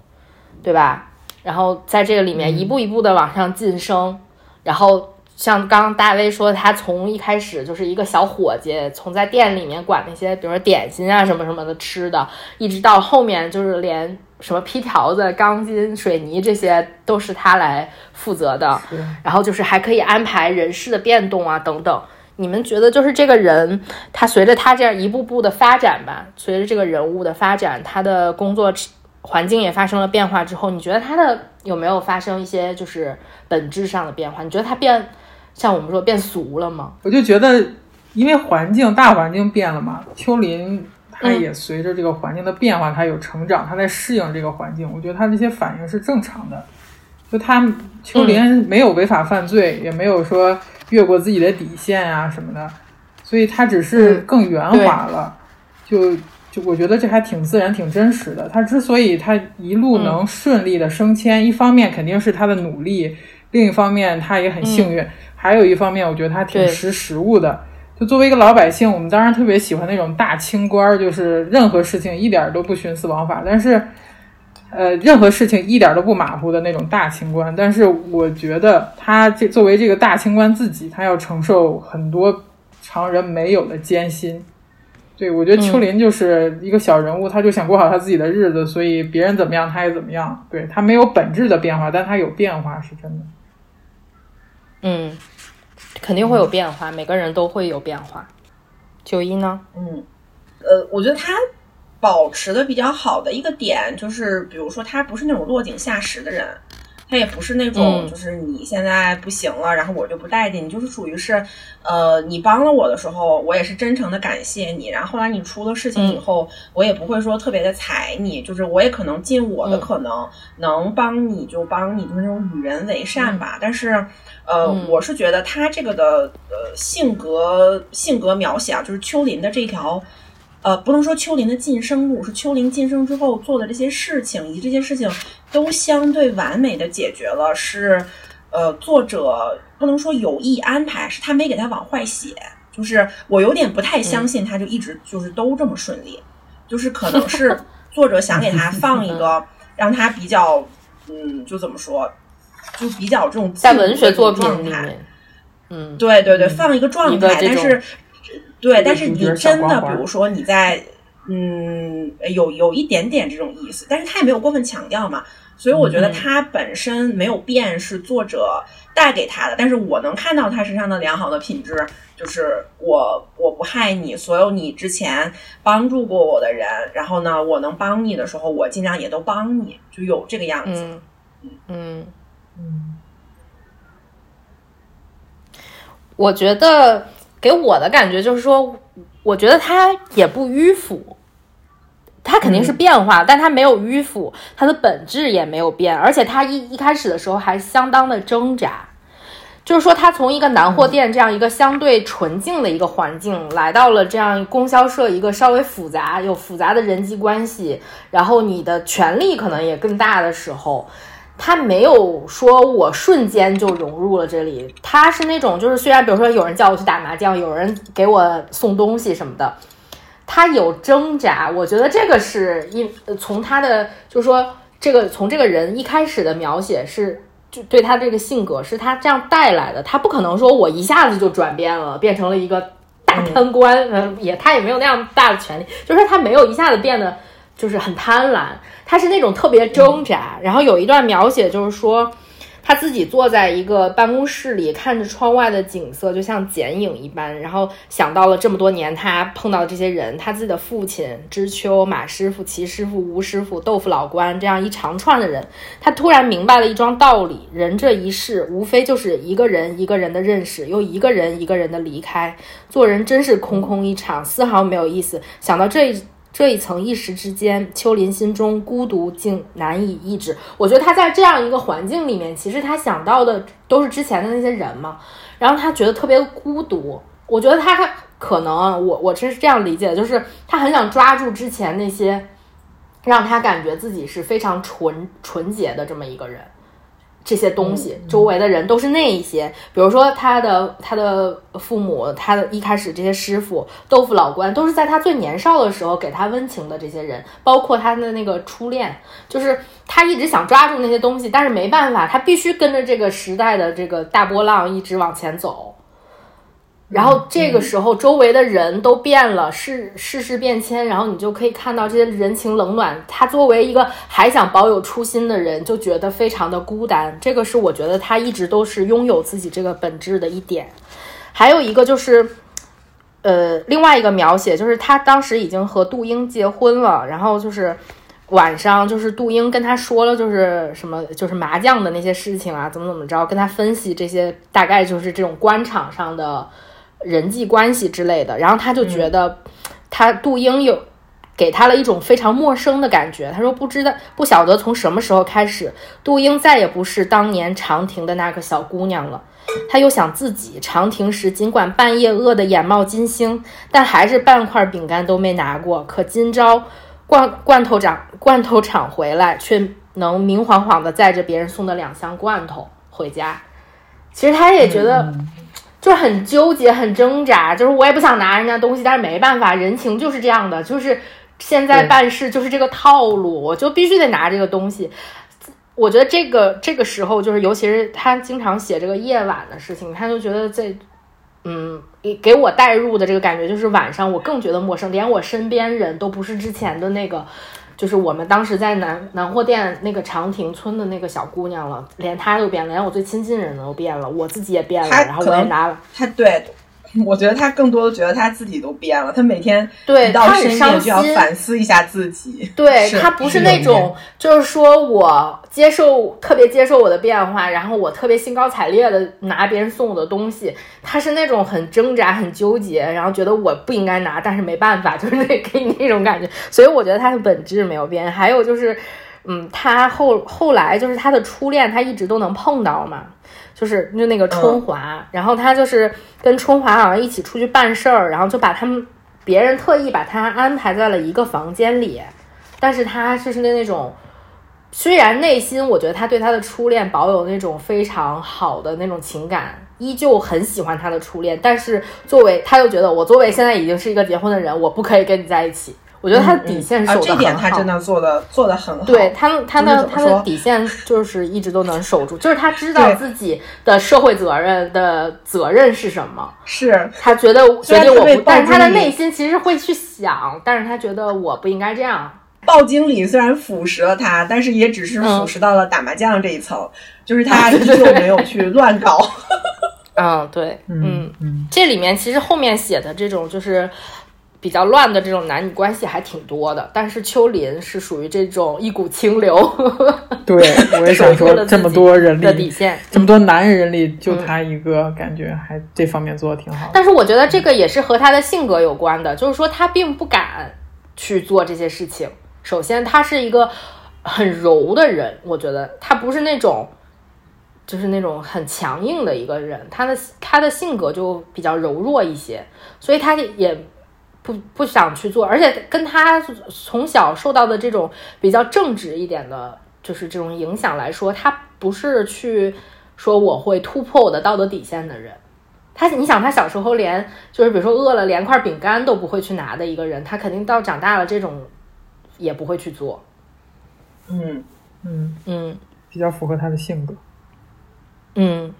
对吧？然后在这个里面一步一步的往上晋升，然后。像刚刚大威说，他从一开始就是一个小伙计，从在店里面管那些，比如说点心啊什么什么的吃的，一直到后面就是连什么批条子、钢筋、水泥这些都是他来负责的。然后就是还可以安排人事的变动啊等等。你们觉得就是这个人，他随着他这样一步步的发展吧，随着这个人物的发展，他的工作环境也发生了变化之后，你觉得他的有没有发生一些就是本质上的变化？你觉得他变？像我们说变俗了吗？我就觉得，因为环境大环境变了嘛，秋林他也随着这个环境的变化，他有成长，他在适应这个环境。我觉得他这些反应是正常的。就他秋林没有违法犯罪，也没有说越过自己的底线啊什么的，所以他只是更圆滑了。就就我觉得这还挺自然、挺真实的。他之所以他一路能顺利的升迁，一方面肯定是他的努力，另一方面他也很幸运。还有一方面，我觉得他挺识时务的。就作为一个老百姓，我们当然特别喜欢那种大清官，就是任何事情一点都不徇私枉法，但是，呃，任何事情一点都不马虎的那种大清官。但是，我觉得他这作为这个大清官自己，他要承受很多常人没有的艰辛。对我觉得秋林就是一个小人物，他就想过好他自己的日子，所以别人怎么样他也怎么样。对他没有本质的变化，但他有变化是真的。嗯。肯定会有变化，每个人都会有变化。九一呢？嗯，呃，我觉得他保持的比较好的一个点就是，比如说他不是那种落井下石的人，他也不是那种就是你现在不行了，然后我就不待见你，就是属于是，呃，你帮了我的时候，我也是真诚的感谢你，然后后来你出了事情以后，我也不会说特别的踩你，就是我也可能尽我的可能能帮你就帮你，就是那种与人为善吧，但是。呃，我是觉得他这个的呃性格性格描写啊，就是秋林的这条，呃，不能说丘林的晋升路，是丘林晋升之后做的这些事情，以及这些事情都相对完美的解决了，是呃作者不能说有意安排，是他没给他往坏写，就是我有点不太相信他就一直就是都这么顺利，就是可能是 作者想给他放一个让他比较嗯，就怎么说。就比较这种在文学作品里面，嗯，对对对，放一个状态，但是对，但是你真的，比如说你在，嗯，有有一点点这种意思，但是他也没有过分强调嘛。所以我觉得他本身没有变，是作者带给他的。但是我能看到他身上的良好的品质，就是我我不害你，所有你之前帮助过我的人，然后呢，我能帮你的时候，我尽量也都帮你，就有这个样子。嗯嗯嗯。我觉得给我的感觉就是说，我觉得他也不迂腐，他肯定是变化，但他没有迂腐，他的本质也没有变，而且他一一开始的时候还相当的挣扎，就是说他从一个南货店这样一个相对纯净的一个环境，来到了这样供销社一个稍微复杂、有复杂的人际关系，然后你的权力可能也更大的时候。他没有说，我瞬间就融入了这里。他是那种，就是虽然比如说有人叫我去打麻将，有人给我送东西什么的，他有挣扎。我觉得这个是一从他的，就是说这个从这个人一开始的描写是，就对他这个性格是他这样带来的。他不可能说我一下子就转变了，变成了一个大贪官，嗯，也他也没有那样大的权利，就是他没有一下子变得。就是很贪婪，他是那种特别挣扎。然后有一段描写，就是说他自己坐在一个办公室里，看着窗外的景色，就像剪影一般。然后想到了这么多年他碰到的这些人，他自己的父亲知秋、马师傅、齐师傅、吴师傅、豆腐老关这样一长串的人，他突然明白了一桩道理：人这一世，无非就是一个人一个人的认识，又一个人一个人的离开。做人真是空空一场，丝毫没有意思。想到这。这一层一时之间，秋林心中孤独竟难以抑制。我觉得他在这样一个环境里面，其实他想到的都是之前的那些人嘛，然后他觉得特别孤独。我觉得他可能，我我真是这样理解，就是他很想抓住之前那些让他感觉自己是非常纯纯洁的这么一个人。这些东西，周围的人都是那一些，比如说他的他的父母，他的一开始这些师傅、豆腐老关，都是在他最年少的时候给他温情的这些人，包括他的那个初恋，就是他一直想抓住那些东西，但是没办法，他必须跟着这个时代的这个大波浪一直往前走。然后这个时候，周围的人都变了，世世事变迁，然后你就可以看到这些人情冷暖。他作为一个还想保有初心的人，就觉得非常的孤单。这个是我觉得他一直都是拥有自己这个本质的一点。还有一个就是，呃，另外一个描写就是他当时已经和杜英结婚了，然后就是晚上，就是杜英跟他说了，就是什么，就是麻将的那些事情啊，怎么怎么着，跟他分析这些，大概就是这种官场上的。人际关系之类的，然后他就觉得，他杜英有给他了一种非常陌生的感觉。他说不知道不晓得从什么时候开始，杜英再也不是当年长亭的那个小姑娘了。他又想自己长亭时，尽管半夜饿得眼冒金星，但还是半块饼干都没拿过。可今朝罐罐头厂罐头厂回来，却能明晃晃的载着别人送的两箱罐头回家。其实他也觉得。就是很纠结，很挣扎，就是我也不想拿人家东西，但是没办法，人情就是这样的，就是现在办事就是这个套路，我就必须得拿这个东西。我觉得这个这个时候，就是尤其是他经常写这个夜晚的事情，他就觉得这，嗯，给给我带入的这个感觉，就是晚上我更觉得陌生，连我身边人都不是之前的那个。就是我们当时在南南货店那个长亭村的那个小姑娘了，连她都变了，连我最亲近的人都变了，我自己也变了，然后我也拿了。她对。我觉得他更多的觉得他自己都变了，他每天对到深夜就要反思一下自己。对他不是那种，就是说我接受特别接受我的变化，然后我特别兴高采烈的拿别人送我的东西。他是那种很挣扎、很纠结，然后觉得我不应该拿，但是没办法，就是那 给你那种感觉。所以我觉得他的本质没有变。还有就是，嗯，他后后来就是他的初恋，他一直都能碰到嘛。就是就那个春华，然后他就是跟春华好像一起出去办事儿，然后就把他们别人特意把他安排在了一个房间里，但是他就是那那种，虽然内心我觉得他对他的初恋保有那种非常好的那种情感，依旧很喜欢他的初恋，但是作为他又觉得我作为现在已经是一个结婚的人，我不可以跟你在一起。我觉得他的底线守的很好，这点他真的做的做的很好。对他，他的他的底线就是一直都能守住，就是他知道自己的社会责任的责任是什么。是他觉得决定我不，但是他的内心其实会去想，但是他觉得我不应该这样。鲍经理虽然腐蚀了他，但是也只是腐蚀到了打麻将这一层，就是他依旧没有去乱搞。嗯，对，嗯嗯，这里面其实后面写的这种就是比较乱的这种男女关系还挺多的，但是秋林是属于这种一股清流。对，我也想说，这么多人的底线，这么多男人里，就他一个，感觉还这方面做的挺好。但是我觉得这个也是和他的性格有关的，就是说他并不敢去做这些事情。首先，他是一个很柔的人，我觉得他不是那种。就是那种很强硬的一个人，他的他的性格就比较柔弱一些，所以他也不不想去做，而且跟他从小受到的这种比较正直一点的，就是这种影响来说，他不是去说我会突破我的道德底线的人。他，你想他小时候连就是比如说饿了连块饼干都不会去拿的一个人，他肯定到长大了这种也不会去做。嗯嗯嗯，比较符合他的性格。嗯，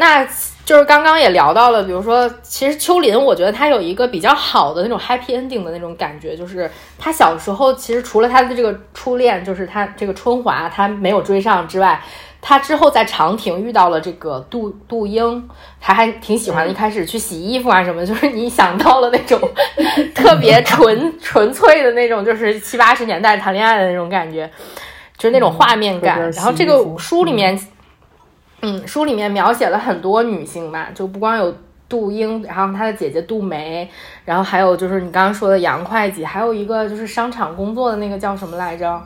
那就是刚刚也聊到了，比如说，其实秋林，我觉得他有一个比较好的那种 happy ending 的那种感觉，就是他小时候其实除了他的这个初恋，就是他这个春华，他没有追上之外，他之后在长亭遇到了这个杜杜英，他还挺喜欢，一开始去洗衣服啊什么，就是你想到了那种 特别纯纯粹的那种，就是七八十年代谈恋爱的那种感觉。就是那种画面感，然后这个书里面，嗯，书里面描写了很多女性吧，就不光有杜英，然后她的姐姐杜梅，然后还有就是你刚刚说的杨会计，还有一个就是商场工作的那个叫什么来着，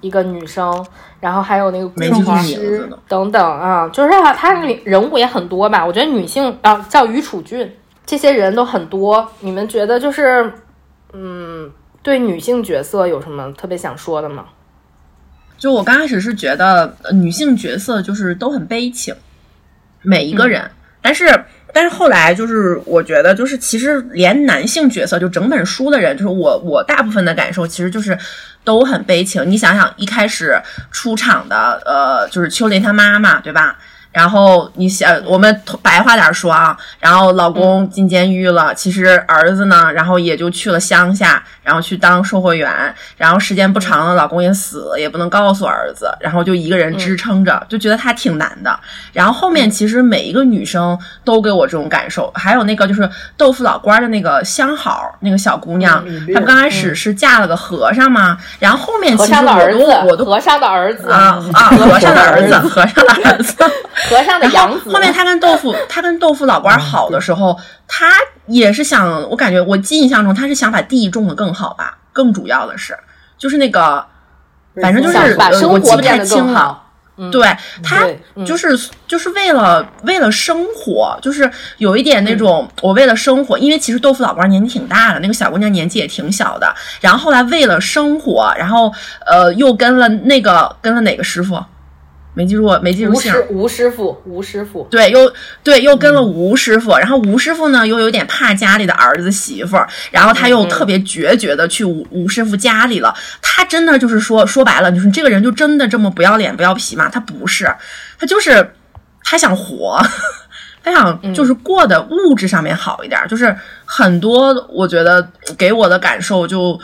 一个女生，然后还有那个工程师等等啊，就是她人物也很多吧。我觉得女性啊叫于楚俊，这些人都很多。你们觉得就是嗯，对女性角色有什么特别想说的吗？就我刚开始是觉得女性角色就是都很悲情，每一个人，但是但是后来就是我觉得就是其实连男性角色就整本书的人，就是我我大部分的感受其实就是都很悲情。你想想一开始出场的呃就是秋林他妈妈对吧？然后你想，我们白话点说啊，然后老公进监狱了，其实儿子呢，然后也就去了乡下，然后去当售货员，然后时间不长了，老公也死了，也不能告诉儿子，然后就一个人支撑着，就觉得他挺难的。然后后面其实每一个女生都给我这种感受，还有那个就是豆腐老官的那个相好那个小姑娘，她刚开始是嫁了个和尚嘛，然后后面其实我都我都和尚的儿子。啊啊 和尚的儿子。和尚的儿子。和尚的养子。后面他跟豆腐，他跟豆腐老官好的时候，他也是想，我感觉我记印象中他是想把地种的更好吧。更主要的是，就是那个，反正就是我记不太清了。对他就是就是为了为了生活，就是有一点那种我为了生活，因为其实豆腐老官年纪挺大的，那个小姑娘年纪也挺小的。然后后来为了生活，然后呃又跟了那个跟了哪个师傅？没记住，没记住姓。吴师傅，吴师傅，对，又对，又跟了吴师傅。然后吴师傅呢，又有点怕家里的儿子媳妇儿，然后他又特别决绝的去吴吴师傅家里了。他真的就是说，说白了，你说这个人就真的这么不要脸不要皮吗？他不是，他就是他想活，他想就是过的物质上面好一点。就是很多，我觉得给我的感受就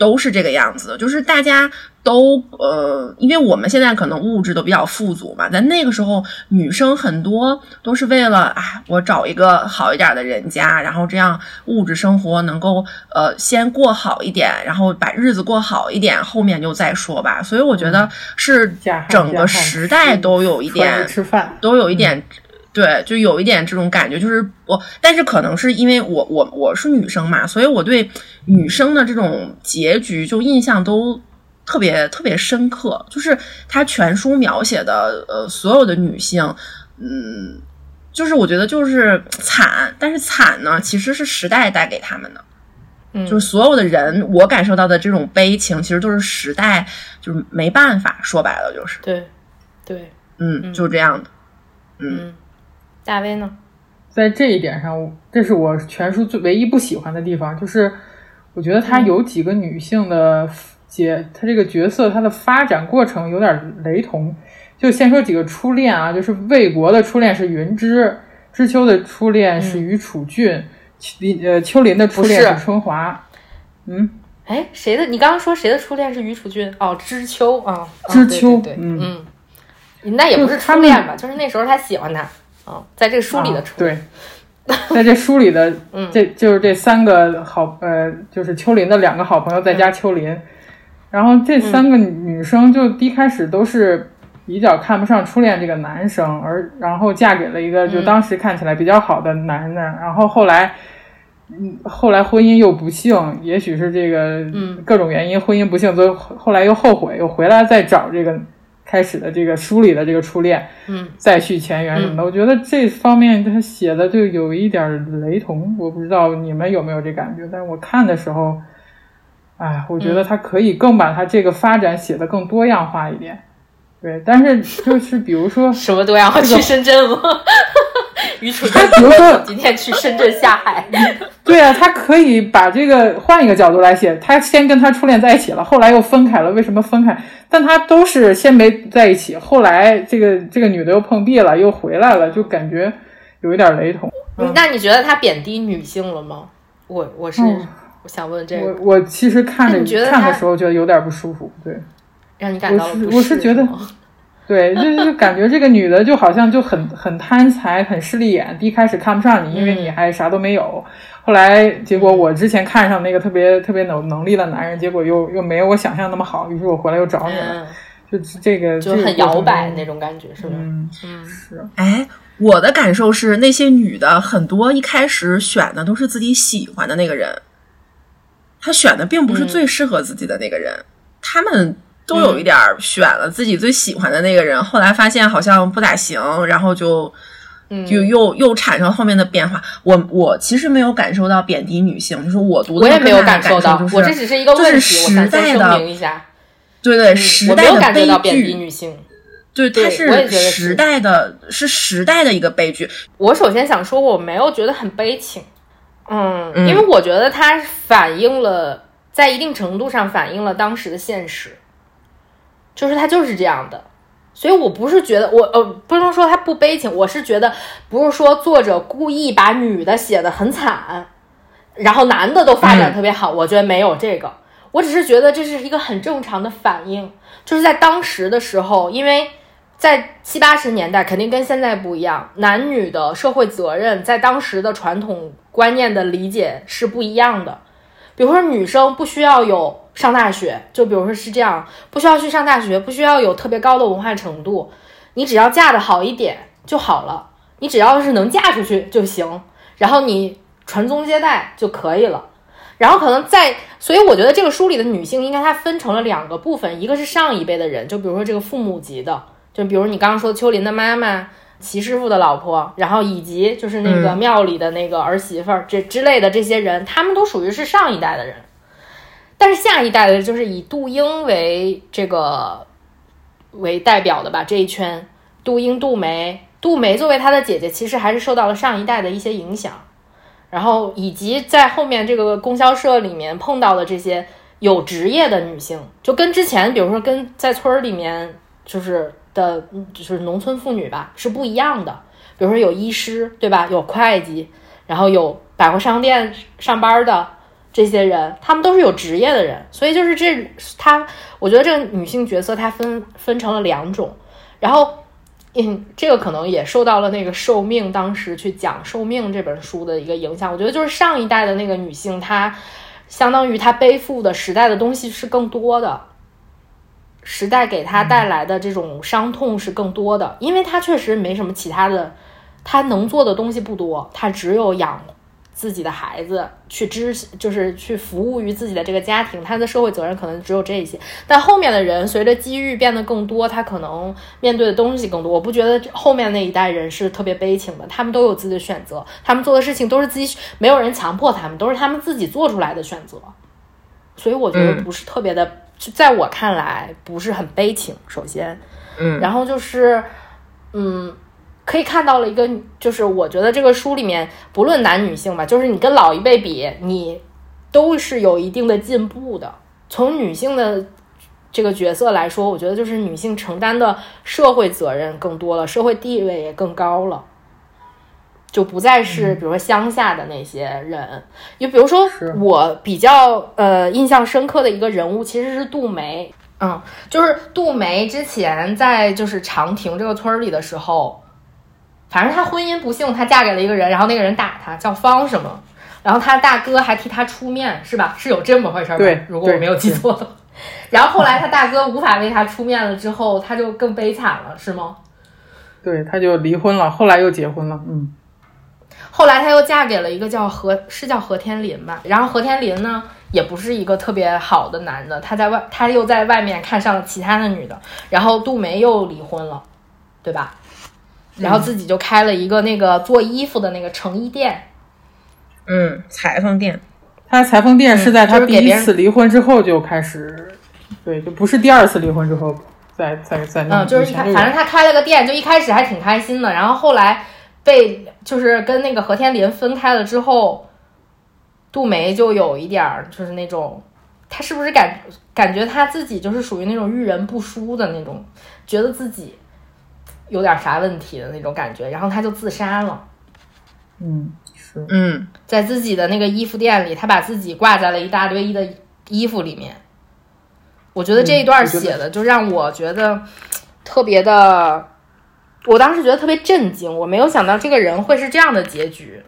都是这个样子，就是大家。都呃，因为我们现在可能物质都比较富足嘛，在那个时候，女生很多都是为了啊，我找一个好一点的人家，然后这样物质生活能够呃先过好一点，然后把日子过好一点，后面就再说吧。所以我觉得是整个时代都有一点吃饭，都有一点对，就有一点这种感觉，就是我，但是可能是因为我我我是女生嘛，所以我对女生的这种结局就印象都。特别特别深刻，就是他全书描写的呃所有的女性，嗯，就是我觉得就是惨，但是惨呢其实是时代带给他们的，嗯，就是所有的人我感受到的这种悲情，其实都是时代就是没办法说白了就是。对对，嗯，就是这样的，嗯，大威呢，在这一点上，这是我全书最唯一不喜欢的地方，就是我觉得他有几个女性的。姐，他这个角色他的发展过程有点雷同，就先说几个初恋啊，就是魏国的初恋是云芝，知秋的初恋是于楚俊，林呃秋林的初恋是春华，嗯，哎，谁的？你刚刚说谁的初恋是余楚俊？哦，知秋啊，知秋，对，嗯，那也不是初恋吧？就是那时候他喜欢他啊，在这个书里的。对，在这书里的，这就是这三个好呃，就是秋林的两个好朋友，再加秋林，然后这三个女生就一开始都是比较看不上初恋这个男生，而然后嫁给了一个就当时看起来比较好的男人，然后后来。嗯，后来婚姻又不幸，也许是这个各种原因，婚姻不幸，所以后来又后悔，又回来再找这个开始的这个书里的这个初恋，嗯，再续前缘什么的。我觉得这方面他写的就有一点雷同，我不知道你们有没有这感觉，但是我看的时候，哎，我觉得他可以更把他这个发展写的更多样化一点。对，但是就是比如说 什么多样化？去深圳吗？余楚他比如说今天去深圳下海，对啊，他可以把这个换一个角度来写。他先跟他初恋在一起了，后来又分开了，为什么分开？但他都是先没在一起，后来这个这个女的又碰壁了，又回来了，就感觉有一点雷同。那你觉得他贬低女性了吗？我我是我想问这个，我我其实看着看的时候觉得有点不舒服，对，让你感到。我是觉得。对，就就感觉这个女的就好像就很很贪财，很势利眼。一开始看不上你，因为你还啥都没有。后来结果我之前看上那个特别特别有能力的男人，结果又又没有我想象那么好。于是我回来又找你了，就这个就很摇摆那种感觉，是吧？嗯，是。哎，我的感受是，那些女的很多一开始选的都是自己喜欢的那个人，她选的并不是最适合自己的那个人，他们。都有一点选了自己最喜欢的那个人，后来发现好像不咋行，然后就就又又产生后面的变化。我我其实没有感受到贬低女性，就是我读的我也没有感受到，我这只是一个问题，时代的声明一下。对对，时代的悲剧。女性，对，它是时代的，是时代的一个悲剧。我首先想说，我没有觉得很悲情，嗯，因为我觉得它反映了，在一定程度上反映了当时的现实。就是他就是这样的，所以我不是觉得我呃不能说他不悲情，我是觉得不是说作者故意把女的写的很惨，然后男的都发展特别好，我觉得没有这个，我只是觉得这是一个很正常的反应，就是在当时的时候，因为在七八十年代肯定跟现在不一样，男女的社会责任在当时的传统观念的理解是不一样的，比如说女生不需要有。上大学，就比如说是这样，不需要去上大学，不需要有特别高的文化程度，你只要嫁的好一点就好了，你只要是能嫁出去就行，然后你传宗接代就可以了。然后可能在，所以我觉得这个书里的女性应该它分成了两个部分，一个是上一辈的人，就比如说这个父母级的，就比如你刚刚说秋林的妈妈、齐师傅的老婆，然后以及就是那个庙里的那个儿媳妇儿这之类的这些人，他们都属于是上一代的人。但是下一代的就是以杜英为这个为代表的吧，这一圈，杜英、杜梅、杜梅作为她的姐姐，其实还是受到了上一代的一些影响，然后以及在后面这个供销社里面碰到的这些有职业的女性，就跟之前，比如说跟在村儿里面就是的，就是农村妇女吧，是不一样的。比如说有医师，对吧？有会计，然后有百货商店上班的。这些人，他们都是有职业的人，所以就是这他，我觉得这个女性角色她分分成了两种，然后，嗯，这个可能也受到了那个《寿命》当时去讲《寿命》这本书的一个影响。我觉得就是上一代的那个女性，她相当于她背负的时代的东西是更多的，时代给她带来的这种伤痛是更多的，因为她确实没什么其他的，她能做的东西不多，她只有养。自己的孩子去支，就是去服务于自己的这个家庭，他的社会责任可能只有这些。但后面的人随着机遇变得更多，他可能面对的东西更多。我不觉得后面那一代人是特别悲情的，他们都有自己的选择，他们做的事情都是自己，没有人强迫他们，都是他们自己做出来的选择。所以我觉得不是特别的，在我看来不是很悲情。首先，嗯，然后就是，嗯。可以看到了一个，就是我觉得这个书里面不论男女性吧，就是你跟老一辈比，你都是有一定的进步的。从女性的这个角色来说，我觉得就是女性承担的社会责任更多了，社会地位也更高了。就不再是比如说乡下的那些人。就比如说我比较呃印象深刻的一个人物，其实是杜梅。嗯，就是杜梅之前在就是长亭这个村儿里的时候，反正她婚姻不幸，她嫁给了一个人，然后那个人打她，叫方什么，然后她大哥还替她出面，是吧？是有这么回事儿吧？对，如果我没有记错。然后后来她大哥无法为她出面了之后，她就更悲惨了，是吗？对，她就离婚了，后来又结婚了，嗯。后来她又嫁给了一个叫何，是叫何天林吧？然后何天林呢？也不是一个特别好的男的，他在外，他又在外面看上了其他的女的，然后杜梅又离婚了，对吧？然后自己就开了一个那个做衣服的那个成衣店，嗯，裁缝店。他裁缝店是在他第一次离婚之后就开始，对，就不是第二次离婚之后在在在那。嗯，就是他，反正他开了个店，就一开始还挺开心的，然后后来被就是跟那个何天林分开了之后。杜梅就有一点儿，就是那种，她是不是感感觉她自己就是属于那种遇人不淑的那种，觉得自己有点啥问题的那种感觉，然后他就自杀了。嗯，是，嗯，在自己的那个衣服店里，他把自己挂在了一大堆衣的衣服里面。我觉得这一段写的就让我觉得特别的，我当时觉得特别震惊，我没有想到这个人会是这样的结局。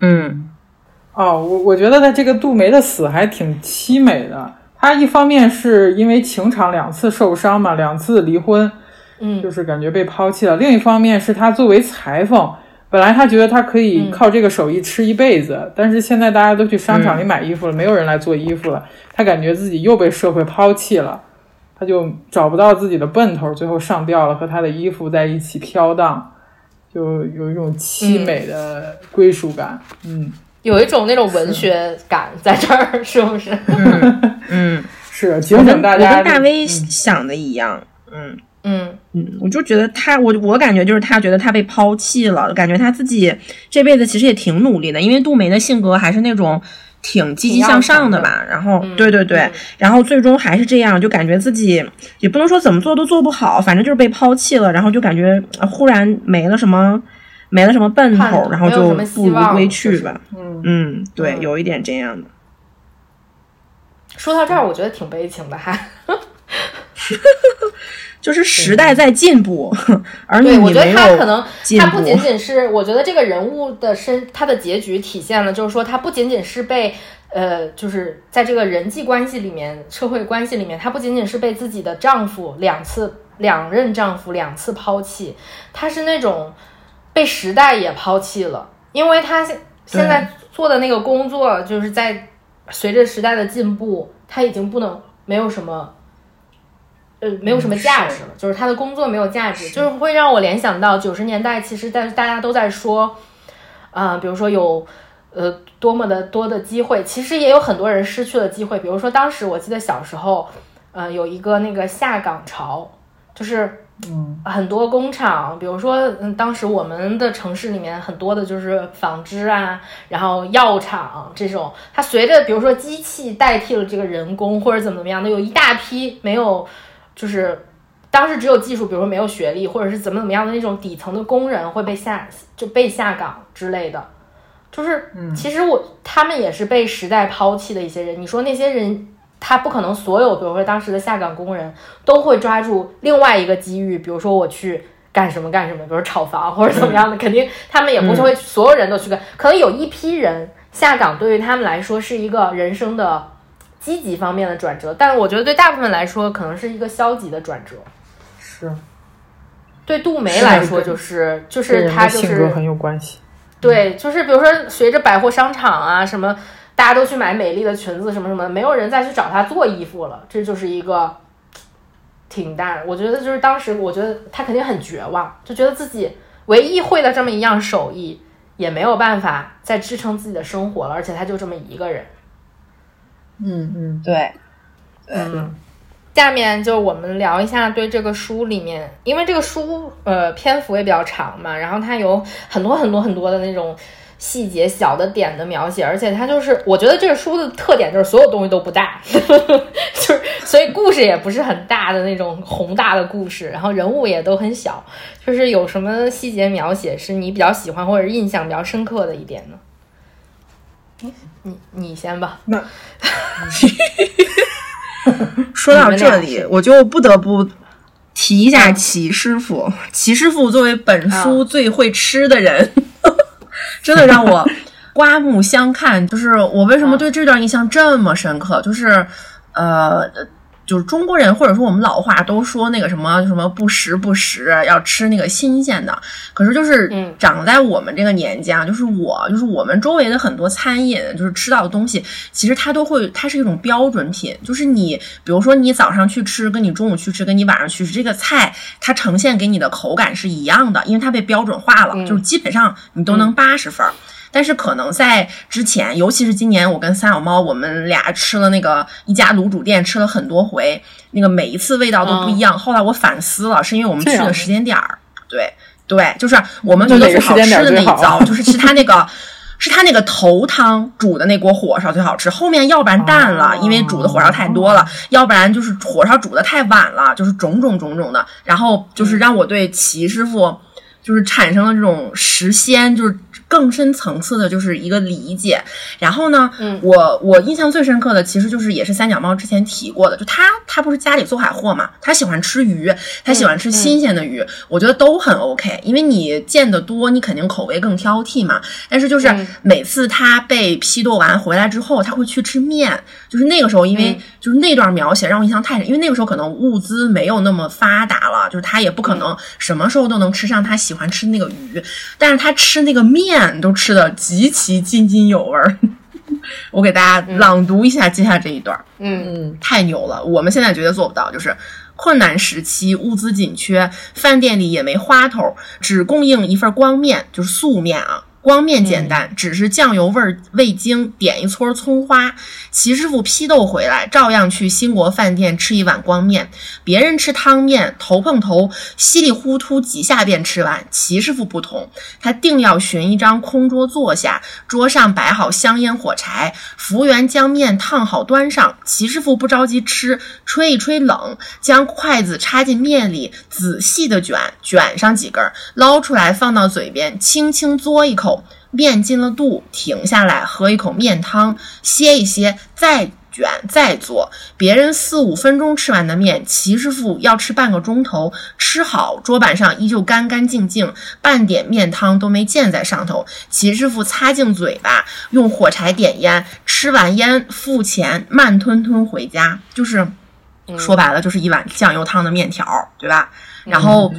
嗯。哦，我我觉得他这个杜梅的死还挺凄美的。他一方面是因为情场两次受伤嘛，两次离婚，嗯，就是感觉被抛弃了。另一方面是他作为裁缝，本来他觉得他可以靠这个手艺吃一辈子，但是现在大家都去商场里买衣服了，没有人来做衣服了，他感觉自己又被社会抛弃了，他就找不到自己的奔头，最后上吊了，和他的衣服在一起飘荡，就有一种凄美的归属感，嗯。有一种那种文学感在这儿，是不是？嗯，是。我跟我跟大威想的一样，嗯嗯嗯，我就觉得他，我我感觉就是他觉得他被抛弃了，感觉他自己这辈子其实也挺努力的，因为杜梅的性格还是那种挺积极向上的吧。然后，对对对，然后最终还是这样，就感觉自己也不能说怎么做都做不好，反正就是被抛弃了，然后就感觉忽然没了什么。没了什么奔头，然后就不如归去吧。嗯嗯，对，有一点这样的。说到这儿，我觉得挺悲情的，还，就是时代在进步，而你我觉得他可能他不仅仅是，我觉得这个人物的身，他的结局体现了，就是说他不仅仅是被呃，就是在这个人际关系里面、社会关系里面，他不仅仅是被自己的丈夫两次、两任丈夫两次抛弃，他是那种。被时代也抛弃了，因为他现现在做的那个工作，就是在随着时代的进步，他已经不能没有什么，呃，没有什么价值了。就是他的工作没有价值，就是会让我联想到九十年代，其实但是大家都在说，啊，比如说有呃多么的多的机会，其实也有很多人失去了机会。比如说当时我记得小时候，呃，有一个那个下岗潮，就是。嗯，很多工厂，比如说，嗯，当时我们的城市里面很多的就是纺织啊，然后药厂这种，它随着比如说机器代替了这个人工或者怎么怎么样的，有一大批没有，就是当时只有技术，比如说没有学历或者是怎么怎么样的那种底层的工人会被下就被下岗之类的，就是，其实我他们也是被时代抛弃的一些人。你说那些人。他不可能所有，比如说当时的下岗工人都会抓住另外一个机遇，比如说我去干什么干什么，比如炒房或者怎么样的，肯定他们也不是会所有人都去干，可能有一批人下岗对于他们来说是一个人生的积极方面的转折，但是我觉得对大部分来说可能是一个消极的转折。是，对杜梅来说就是就是她就是很有关系。对，就是比如说随着百货商场啊什么。大家都去买美丽的裙子什么什么，没有人再去找她做衣服了，这就是一个挺大。我觉得就是当时，我觉得他肯定很绝望，就觉得自己唯一会的这么一样手艺也没有办法再支撑自己的生活了，而且他就这么一个人。嗯嗯，对，嗯。下面就我们聊一下对这个书里面，因为这个书呃篇幅也比较长嘛，然后它有很多很多很多的那种。细节小的点的描写，而且它就是，我觉得这个书的特点就是所有东西都不大，呵 呵就是所以故事也不是很大的那种宏大的故事，然后人物也都很小。就是有什么细节描写是你比较喜欢或者印象比较深刻的一点呢？你你你先吧。那 说到这里，我就不得不提一下齐师傅。齐师傅作为本书最会吃的人，真的让我 刮目相看。就是我为什么对这段印象这么深刻？就是呃。就是中国人，或者说我们老话都说那个什么什么不时不食，要吃那个新鲜的。可是就是长在我们这个年纪啊，就是我，就是我们周围的很多餐饮，就是吃到的东西，其实它都会，它是一种标准品。就是你，比如说你早上去吃，跟你中午去吃，跟你晚上去吃，这个菜它呈现给你的口感是一样的，因为它被标准化了，就是基本上你都能八十分。但是可能在之前，尤其是今年，我跟三小猫我们俩吃了那个一家卤煮店，吃了很多回，那个每一次味道都不一样。后来我反思了，是因为我们去的时间点儿，对对，就是我们觉得最好吃的那一遭，就是吃它那个，是他那个头汤煮的那锅火烧最好吃。后面要不然淡了，因为煮的火烧太多了；要不然就是火烧煮的太晚了，就是种种种种的。然后就是让我对齐师傅就是产生了这种食鲜，就是。更深层次的就是一个理解，然后呢，我我印象最深刻的其实就是也是三脚猫之前提过的，就他他不是家里做海货嘛，他喜欢吃鱼，他喜欢吃新鲜的鱼，我觉得都很 OK，因为你见得多，你肯定口味更挑剔嘛。但是就是每次他被批斗完回来之后，他会去吃面，就是那个时候，因为就是那段描写让我印象太深，因为那个时候可能物资没有那么发达了，就是他也不可能什么时候都能吃上他喜欢吃那个鱼，但是他吃那个面。都吃的极其津津有味儿，我给大家朗读一下接下这一段。嗯嗯，太牛了！我们现在绝对做不到，就是困难时期物资紧缺，饭店里也没花头，只供应一份光面，就是素面啊。光面简单，只是酱油味儿味精，点一撮葱花。齐师傅批斗回来，照样去兴国饭店吃一碗光面。别人吃汤面，头碰头，稀里糊涂几下便吃完。齐师傅不同，他定要寻一张空桌坐下，桌上摆好香烟火柴，服务员将面烫好端上。齐师傅不着急吃，吹一吹冷，将筷子插进面里，仔细的卷，卷上几根，捞出来放到嘴边，轻轻嘬一口。面进了肚，停下来喝一口面汤，歇一歇，再卷再做。别人四五分钟吃完的面，齐师傅要吃半个钟头。吃好，桌板上依旧干干净净，半点面汤都没溅在上头。齐师傅擦净嘴巴，用火柴点烟，吃完烟付钱，慢吞吞回家。就是说白了，就是一碗酱油汤的面条，对吧？然后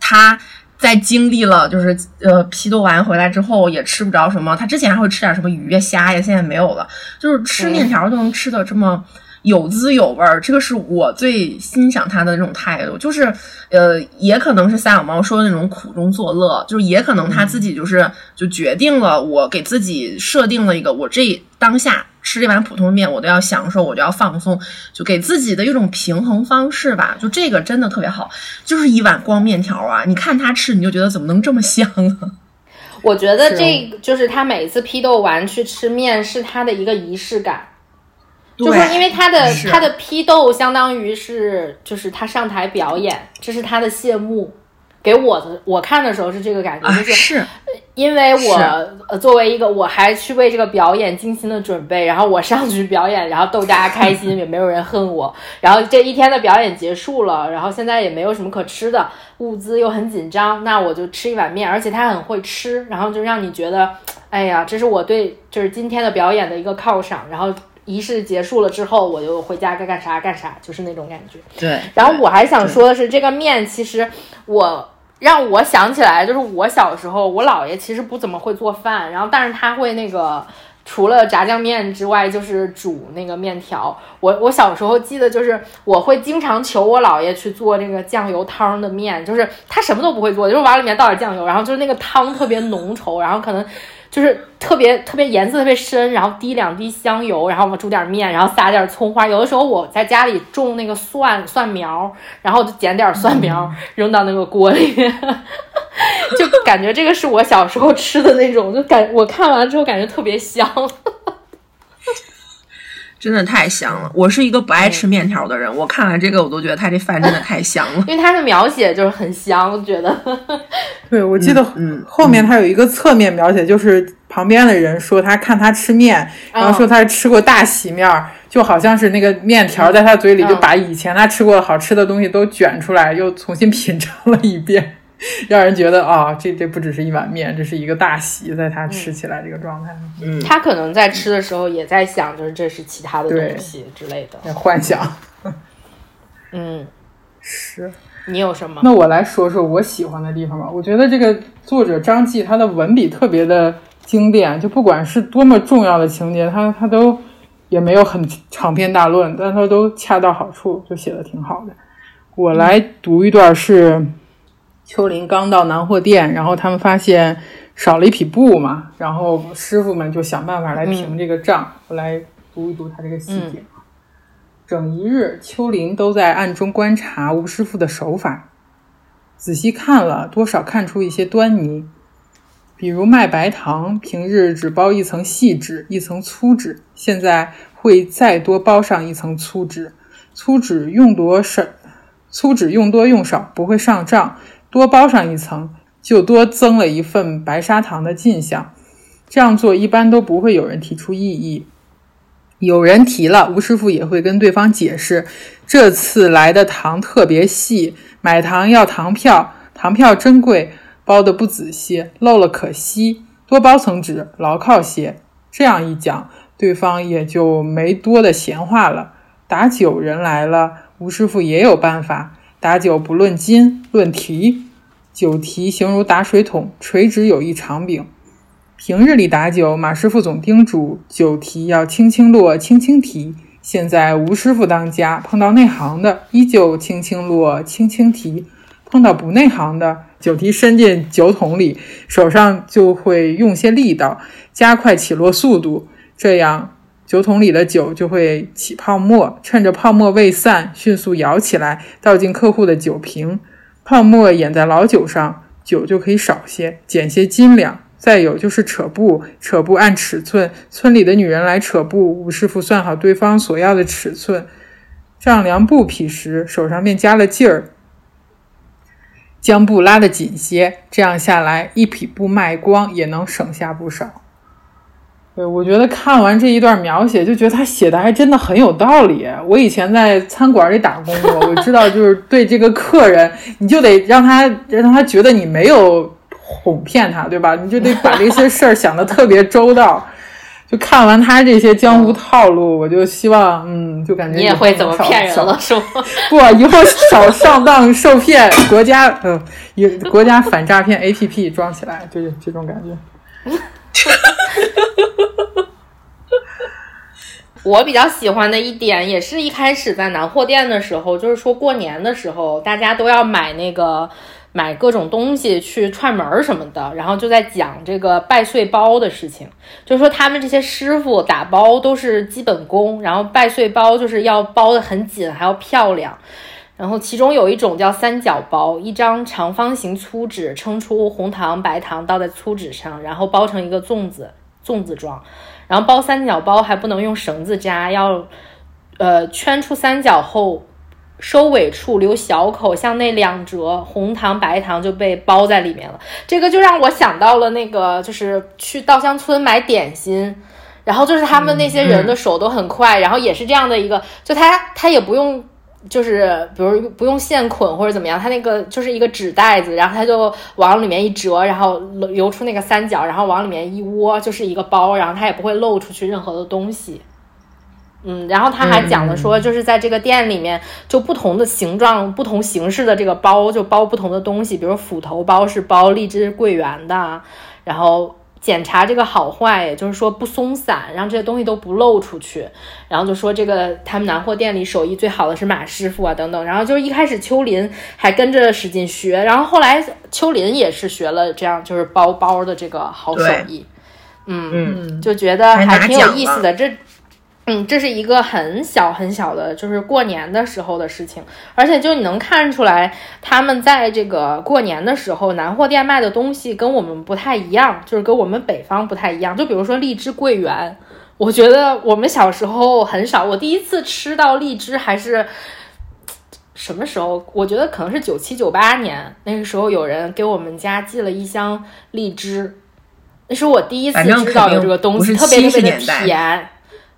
他。在经历了就是呃批斗完回来之后，也吃不着什么。他之前还会吃点什么鱼呀虾呀，现在没有了。就是吃面条都能吃的这么有滋有味儿，这个是我最欣赏他的这种态度。就是呃，也可能是三小猫说的那种苦中作乐，就是也可能他自己就是就决定了，我给自己设定了一个我这当下。吃这碗普通面，我都要享受，我就要放松，就给自己的一种平衡方式吧。就这个真的特别好，就是一碗光面条啊！你看他吃，你就觉得怎么能这么香啊？我觉得这就是他每次批斗完去吃面，是他的一个仪式感。就是因为他的他的批斗，相当于是就是他上台表演，这是他的谢幕。给我的我看的时候是这个感觉，就是因为我呃作为一个我还去为这个表演精心的准备，然后我上去表演，然后逗大家开心，也没有人恨我。然后这一天的表演结束了，然后现在也没有什么可吃的，物资又很紧张，那我就吃一碗面，而且他很会吃，然后就让你觉得，哎呀，这是我对就是今天的表演的一个犒赏。然后仪式结束了之后，我就回家该干啥干啥，就是那种感觉。对。然后我还想说的是，这个面其实我。让我想起来，就是我小时候，我姥爷其实不怎么会做饭，然后但是他会那个，除了炸酱面之外，就是煮那个面条。我我小时候记得，就是我会经常求我姥爷去做这个酱油汤的面，就是他什么都不会做，就是往里面倒点酱油，然后就是那个汤特别浓稠，然后可能。就是特别特别颜色特别深，然后滴两滴香油，然后我煮点面，然后撒点葱花。有的时候我在家里种那个蒜蒜苗，然后就捡点蒜苗 扔到那个锅里面，就感觉这个是我小时候吃的那种，就感我看完之后感觉特别香。真的太香了。我是一个不爱吃面条的人，我看完这个我都觉得他这饭真的太香了。因为他的描写就是很香，我觉得。对，我记得嗯后面他有一个侧面描写，就是旁边的人说他看他吃面，然后说他吃过大席面儿，就好像是那个面条在他嘴里就把以前他吃过的好吃的东西都卷出来，又重新品尝了一遍。让人觉得啊，这这不只是一碗面，这是一个大席，在他吃起来这个状态，嗯，他可能在吃的时候也在想，就是这是其他的东西之类的。在幻想嗯，是。你有什么？那我来说说我喜欢的地方吧。我觉得这个作者张继他的文笔特别的经典，就不管是多么重要的情节，他他都也没有很长篇大论，但他都恰到好处，就写的挺好的。我来读一段是秋林刚到南货店，然后他们发现少了一匹布嘛，然后师傅们就想办法来平这个账。我来读一读他这个细节。整一日，秋林都在暗中观察吴师傅的手法，仔细看了，多少看出一些端倪。比如卖白糖，平日只包一层细纸，一层粗纸，现在会再多包上一层粗纸。粗纸用多少，粗纸用多用少不会上账，多包上一层就多增了一份白砂糖的进项。这样做一般都不会有人提出异议。有人提了，吴师傅也会跟对方解释，这次来的糖特别细，买糖要糖票，糖票珍贵，包的不仔细，漏了可惜，多包层纸，牢靠些。这样一讲，对方也就没多的闲话了。打酒人来了，吴师傅也有办法，打酒不论斤，论提，酒提形如打水桶，垂直有一长柄。平日里打酒，马师傅总叮嘱酒提要轻轻落，轻轻提。现在吴师傅当家，碰到内行的，依旧轻轻落，轻轻提；碰到不内行的，酒提伸进酒桶里，手上就会用些力道，加快起落速度，这样酒桶里的酒就会起泡沫，趁着泡沫未散，迅速舀起来，倒进客户的酒瓶，泡沫掩在老酒上，酒就可以少些，减些斤两。再有就是扯布，扯布按尺寸，村里的女人来扯布，吴师傅算好对方所要的尺寸，丈量布匹时，手上便加了劲儿，将布拉得紧些，这样下来一匹布卖光也能省下不少。对，我觉得看完这一段描写，就觉得他写的还真的很有道理。我以前在餐馆里打工过，我知道就是对这个客人，你就得让他让他觉得你没有。哄骗他，对吧？你就得把这些事儿想的特别周到。就看完他这些江湖套路，我就希望，嗯，就感觉你也会怎么骗人了，是吗？不，以后少上当受骗，国家，嗯、国家反诈骗 APP 装起来，就是这种感觉。我比较喜欢的一点，也是一开始在南货店的时候，就是说过年的时候，大家都要买那个。买各种东西去串门儿什么的，然后就在讲这个拜岁包的事情，就是说他们这些师傅打包都是基本功，然后拜岁包就是要包的很紧，还要漂亮。然后其中有一种叫三角包，一张长方形粗纸撑出红糖、白糖倒在粗纸上，然后包成一个粽子，粽子状。然后包三角包还不能用绳子扎，要呃圈出三角后。收尾处留小口，向内两折，红糖白糖就被包在里面了。这个就让我想到了那个，就是去稻香村买点心，然后就是他们那些人的手都很快，然后也是这样的一个，就他他也不用，就是比如不用线捆或者怎么样，他那个就是一个纸袋子，然后他就往里面一折，然后留出那个三角，然后往里面一窝，就是一个包，然后他也不会露出去任何的东西。嗯，然后他还讲了说，就是在这个店里面，就不同的形状、不同形式的这个包，就包不同的东西。比如斧头包是包荔枝桂圆的，然后检查这个好坏，也就是说不松散，让这些东西都不漏出去。然后就说这个他们南货店里手艺最好的是马师傅啊，等等。然后就是一开始秋林还跟着使劲学，然后后来秋林也是学了这样就是包包的这个好手艺。嗯嗯，就觉得还挺有意思的。这。嗯，这是一个很小很小的，就是过年的时候的事情，而且就你能看出来，他们在这个过年的时候，南货店卖的东西跟我们不太一样，就是跟我们北方不太一样。就比如说荔枝桂圆，我觉得我们小时候很少，我第一次吃到荔枝还是什么时候？我觉得可能是九七九八年，那个时候有人给我们家寄了一箱荔枝，那是我第一次知道有这个东西，特别特别的甜。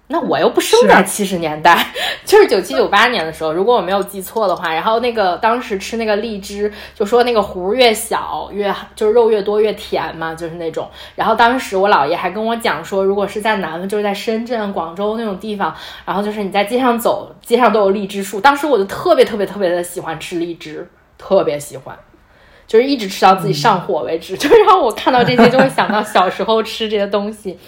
那我又不生在七十年代，就是九七九八年的时候，如果我没有记错的话。然后那个当时吃那个荔枝，就说那个核越小越就是肉越多越甜嘛，就是那种。然后当时我姥爷还跟我讲说，如果是在南方，就是在深圳、广州那种地方，然后就是你在街上走，街上都有荔枝树。当时我就特别特别特别的喜欢吃荔枝，特别喜欢，就是一直吃到自己上火为止。就是让我看到这些，就会想到小时候吃这些东西。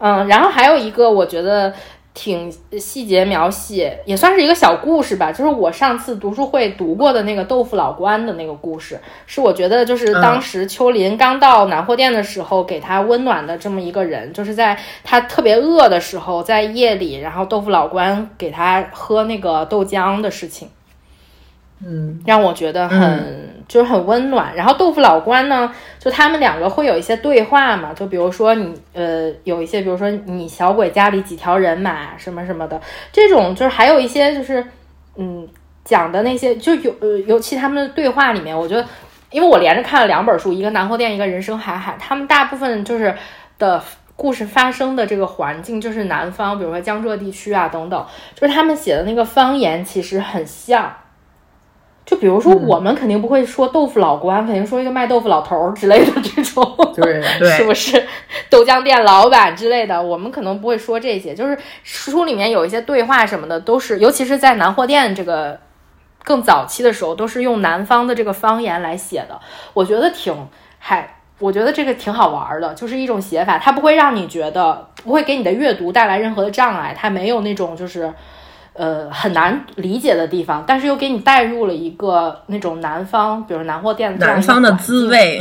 嗯，然后还有一个我觉得挺细节描写，也算是一个小故事吧，就是我上次读书会读过的那个豆腐老关的那个故事，是我觉得就是当时秋林刚到南货店的时候，给他温暖的这么一个人，就是在他特别饿的时候，在夜里，然后豆腐老关给他喝那个豆浆的事情。嗯，让我觉得很就是很温暖。然后豆腐老关呢，就他们两个会有一些对话嘛，就比如说你呃有一些，比如说你小鬼家里几条人马什么什么的，这种就是还有一些就是嗯讲的那些，就有呃尤其他们的对话里面，我觉得因为我连着看了两本书，一个南货店，一个人生海海，他们大部分就是的故事发生的这个环境就是南方，比如说江浙地区啊等等，就是他们写的那个方言其实很像。就比如说，我们肯定不会说豆腐老关，肯定说一个卖豆腐老头儿之类的这种，对，是不是？豆浆店老板之类的，我们可能不会说这些。就是书里面有一些对话什么的，都是，尤其是在南货店这个更早期的时候，都是用南方的这个方言来写的。我觉得挺还，我觉得这个挺好玩的，就是一种写法，它不会让你觉得不会给你的阅读带来任何的障碍，它没有那种就是。呃，很难理解的地方，但是又给你带入了一个那种南方，比如南货店南方的滋味，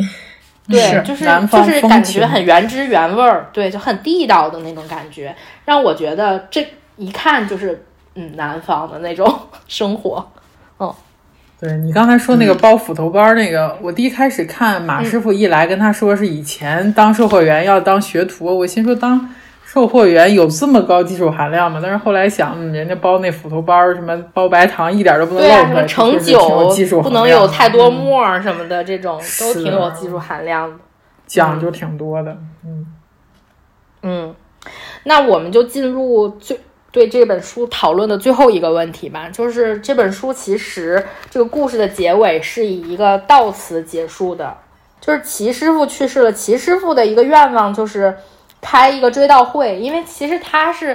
对，就是就是感觉很原汁原味儿，对，就很地道的那种感觉，让我觉得这一看就是嗯南方的那种 生活，嗯，对你刚才说那个包斧头包那个，我第一开始看马师傅一来跟他说是以前当售货员要当学徒，我心说当。售货员有这么高技术含量吗？但是后来想，人家包那斧头包儿，什么包白糖，一点都不能漏出来，盛酒不能有太多沫儿什么的，这种都挺有技术含量的，讲究挺多的。嗯嗯，那我们就进入最对这本书讨论的最后一个问题吧，就是这本书其实这个故事的结尾是以一个悼词结束的，就是齐师傅去世了，齐师傅的一个愿望就是。开一个追悼会，因为其实他是，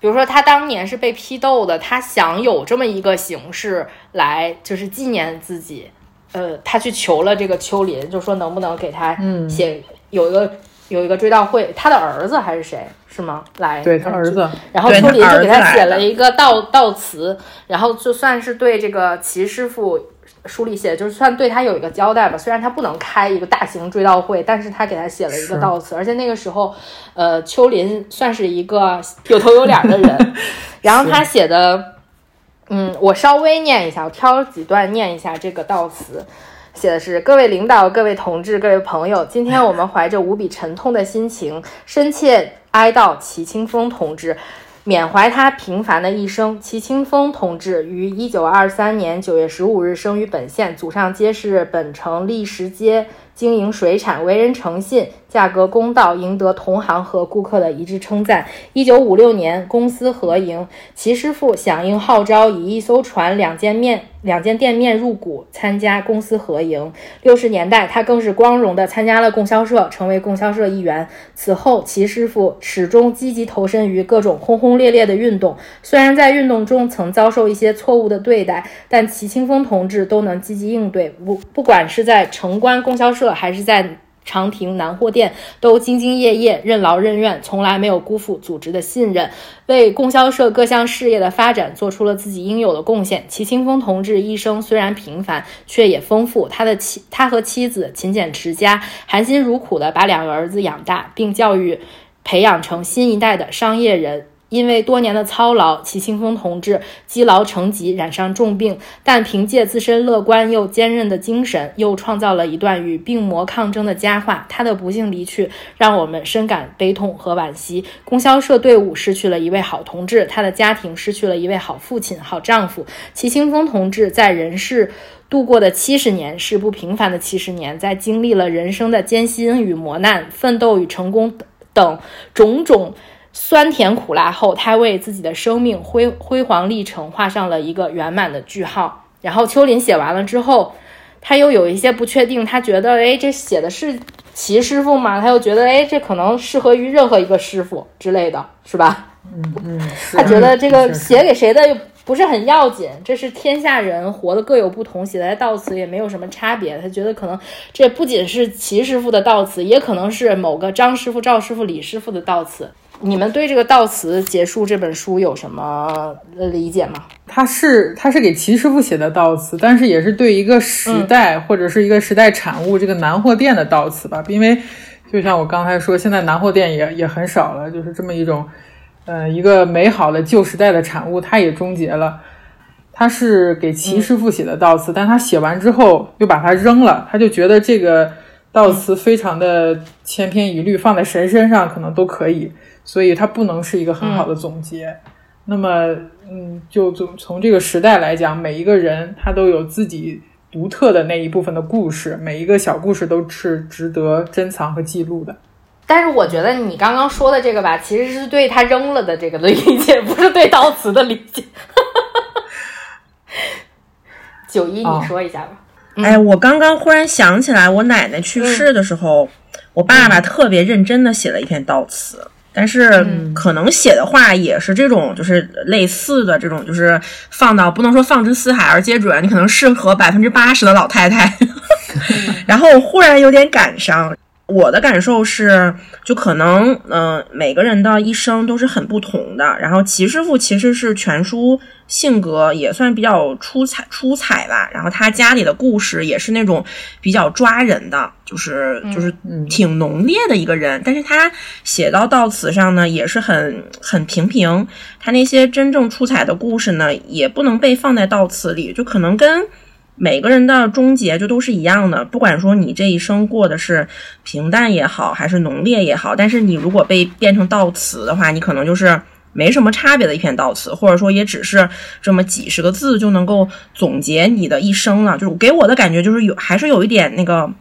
比如说他当年是被批斗的，他想有这么一个形式来，就是纪念自己。呃，他去求了这个秋林，就说能不能给他写有一个有一个追悼会，他的儿子还是谁是吗？来，对他儿子，然后秋林就给他写了一个悼悼词，然后就算是对这个齐师傅。书里写，就是算对他有一个交代吧。虽然他不能开一个大型追悼会，但是他给他写了一个悼词。而且那个时候，呃，秋林算是一个有头有脸的人。然后他写的，嗯，我稍微念一下，我挑几段念一下这个悼词。写的是：各位领导、各位同志、各位朋友，今天我们怀着无比沉痛的心情，深切哀悼齐清风同志。缅怀他平凡的一生。齐清风同志于一九二三年九月十五日生于本县，祖上皆是本城立石街。经营水产，为人诚信，价格公道，赢得同行和顾客的一致称赞。一九五六年，公司合营，齐师傅响应号召，以一艘船、两间面、两间店面入股参加公司合营。六十年代，他更是光荣地参加了供销社，成为供销社一员。此后，齐师傅始终积极投身于各种轰轰烈烈的运动。虽然在运动中曾遭受一些错误的对待，但齐清风同志都能积极应对。不，不管是在城关供销社。还是在长亭南货店，都兢兢业业、任劳任怨，从来没有辜负组织的信任，为供销社各项事业的发展做出了自己应有的贡献。齐清风同志一生虽然平凡，却也丰富。他的妻，他和妻子勤俭持家，含辛茹苦地把两个儿子养大，并教育培养成新一代的商业人。因为多年的操劳，齐清风同志积劳成疾，染上重病。但凭借自身乐观又坚韧的精神，又创造了一段与病魔抗争的佳话。他的不幸离去，让我们深感悲痛和惋惜。供销社队伍失去了一位好同志，他的家庭失去了一位好父亲、好丈夫。齐清风同志在人世度过的七十年是不平凡的七十年，在经历了人生的艰辛与磨难、奋斗与成功等种种。酸甜苦辣后，他为自己的生命辉辉煌历程画上了一个圆满的句号。然后秋林写完了之后，他又有一些不确定，他觉得，哎，这写的是齐师傅吗？他又觉得，哎，这可能适合于任何一个师傅之类的，是吧？嗯嗯，他觉得这个写给谁的又不是很要紧，这是天下人活的各有不同，写在悼词也没有什么差别。他觉得可能这不仅是齐师傅的悼词，也可能是某个张师傅、赵师傅、李师傅的悼词。你们对这个悼词结束这本书有什么理解吗？他是他是给齐师傅写的悼词，但是也是对一个时代或者是一个时代产物这个南货店的悼词吧。因为就像我刚才说，现在南货店也也很少了，就是这么一种，呃，一个美好的旧时代的产物，它也终结了。他是给齐师傅写的悼词，但他写完之后又把它扔了，他就觉得这个悼词非常的千篇一律，放在谁身上可能都可以。所以它不能是一个很好的总结。那么，嗯，就从从这个时代来讲，每一个人他都有自己独特的那一部分的故事，每一个小故事都是值得珍藏和记录的。但是，我觉得你刚刚说的这个吧，其实是对他扔了的这个的理解，不是对悼词的理解。九一，你说一下吧。哎，我刚刚忽然想起来，我奶奶去世的时候，我爸爸特别认真的写了一篇悼词。但是可能写的话也是这种，就是类似的这种，就是放到不能说放之四海而皆准，你可能适合百分之八十的老太太。然后忽然有点感伤。我的感受是，就可能，嗯，每个人的一生都是很不同的。然后齐师傅其实是全书性格也算比较出彩出彩吧。然后他家里的故事也是那种比较抓人的，就是就是挺浓烈的一个人。但是他写到悼词上呢，也是很很平平。他那些真正出彩的故事呢，也不能被放在悼词里，就可能跟。每个人的终结就都是一样的，不管说你这一生过的是平淡也好，还是浓烈也好，但是你如果被变成悼词的话，你可能就是没什么差别的一篇悼词，或者说也只是这么几十个字就能够总结你的一生了。就是给我的感觉就是有，还是有一点那个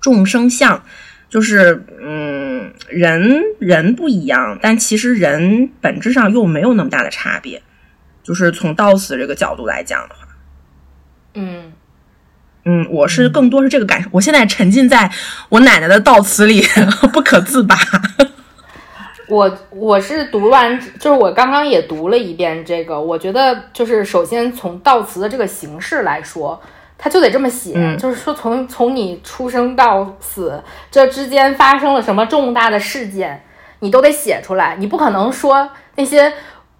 众生相，就是嗯，人人不一样，但其实人本质上又没有那么大的差别。就是从悼词这个角度来讲的话。嗯嗯，我是更多是这个感受。我现在沉浸在我奶奶的悼词里 不可自拔。我我是读完，就是我刚刚也读了一遍这个。我觉得就是首先从悼词的这个形式来说，它就得这么写，就是说从从你出生到死这之间发生了什么重大的事件，你都得写出来。你不可能说那些。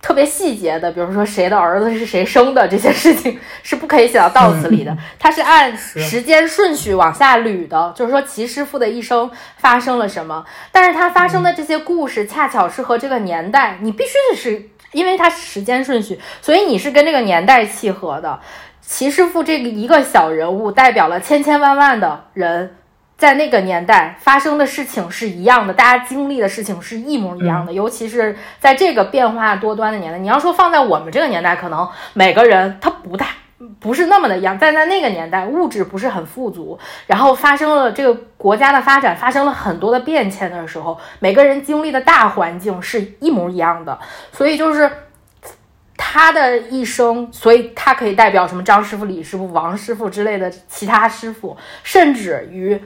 特别细节的，比如说谁的儿子是谁生的这些事情是不可以写到悼词里的，它是按时间顺序往下捋的。就是说齐师傅的一生发生了什么，但是他发生的这些故事恰巧是和这个年代，你必须得是因为它时间顺序，所以你是跟这个年代契合的。齐师傅这个一个小人物代表了千千万万的人。在那个年代发生的事情是一样的，大家经历的事情是一模一样的。尤其是在这个变化多端的年代，你要说放在我们这个年代，可能每个人他不太不是那么的一样。但在那个年代，物质不是很富足，然后发生了这个国家的发展发生了很多的变迁的时候，每个人经历的大环境是一模一样的。所以就是他的一生，所以他可以代表什么张师傅、李师傅、王师傅之类的其他师傅，甚至于。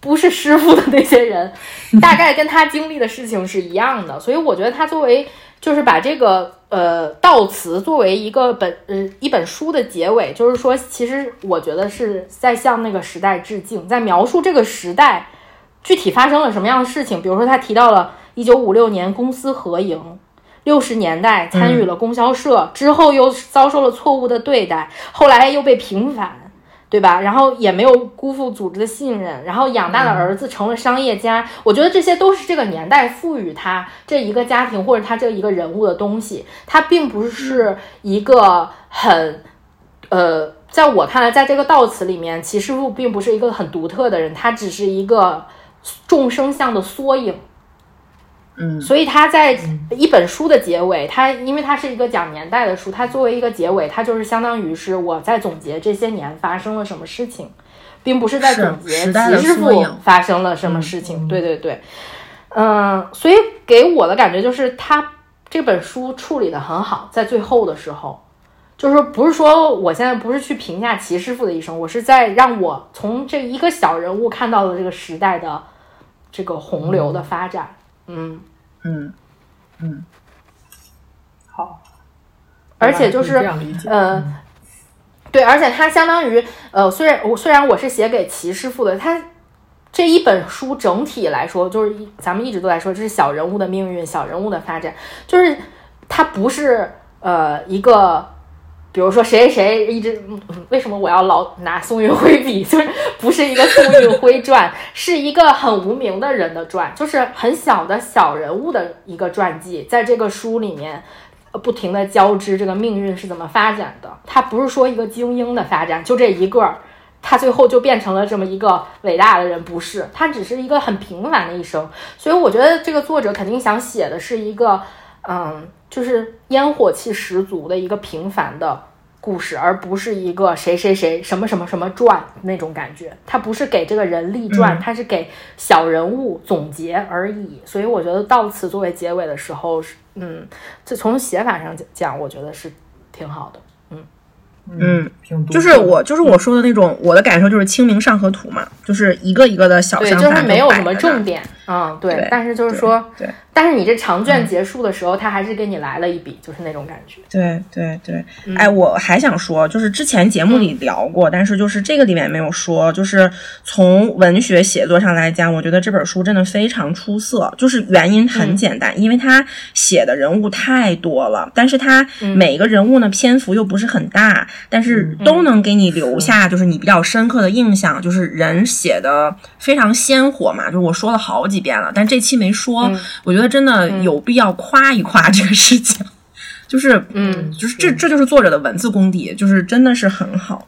不是师傅的那些人，大概跟他经历的事情是一样的，所以我觉得他作为就是把这个呃悼词作为一个本呃一本书的结尾，就是说，其实我觉得是在向那个时代致敬，在描述这个时代具体发生了什么样的事情。比如说，他提到了一九五六年公私合营，六十年代参与了供销社之后，又遭受了错误的对待，后来又被平反。对吧？然后也没有辜负组织的信任，然后养大的儿子成了商业家。我觉得这些都是这个年代赋予他这一个家庭或者他这一个人物的东西。他并不是一个很，呃，在我看来，在这个悼词里面，齐师傅并不是一个很独特的人，他只是一个众生相的缩影。嗯，所以他在一本书的结尾，他因为它是一个讲年代的书，它作为一个结尾，它就是相当于是我在总结这些年发生了什么事情，并不是在总结齐师傅发生了什么事情。对对对，嗯，所以给我的感觉就是他这本书处理的很好，在最后的时候，就是不是说我现在不是去评价齐师傅的一生，我是在让我从这一个小人物看到了这个时代的这个洪流的发展。嗯嗯嗯，好，而且就是呃，对，而且它相当于呃，虽然我虽然我是写给齐师傅的，他这一本书整体来说，就是咱们一直都在说这是小人物的命运，小人物的发展，就是它不是呃一个。比如说谁谁谁一直为什么我要老拿宋运辉比？就是不是一个宋运辉传，是一个很无名的人的传，就是很小的小人物的一个传记，在这个书里面不停的交织这个命运是怎么发展的。他不是说一个精英的发展，就这一个，他最后就变成了这么一个伟大的人，不是，他只是一个很平凡的一生。所以我觉得这个作者肯定想写的是一个，嗯。就是烟火气十足的一个平凡的故事，而不是一个谁谁谁什么什么什么传那种感觉。它不是给这个人立传，它是给小人物总结而已。所以我觉得到此作为结尾的时候，是嗯，这从写法上讲，我觉得是挺好的。嗯，就是我就是我说的那种，我的感受就是《清明上河图》嘛，就是一个一个的小商贩，就是没有什么重点，嗯，对。但是就是说，对，但是你这长卷结束的时候，他还是给你来了一笔，就是那种感觉。对对对，哎，我还想说，就是之前节目里聊过，但是就是这个里面没有说，就是从文学写作上来讲，我觉得这本书真的非常出色。就是原因很简单，因为他写的人物太多了，但是他每个人物呢篇幅又不是很大。但是都能给你留下就是你比较深刻的印象，就是人写的非常鲜活嘛。就是我说了好几遍了，但这期没说，我觉得真的有必要夸一夸这个事情。就是，嗯，就是这这就是作者的文字功底，就是真的是很好。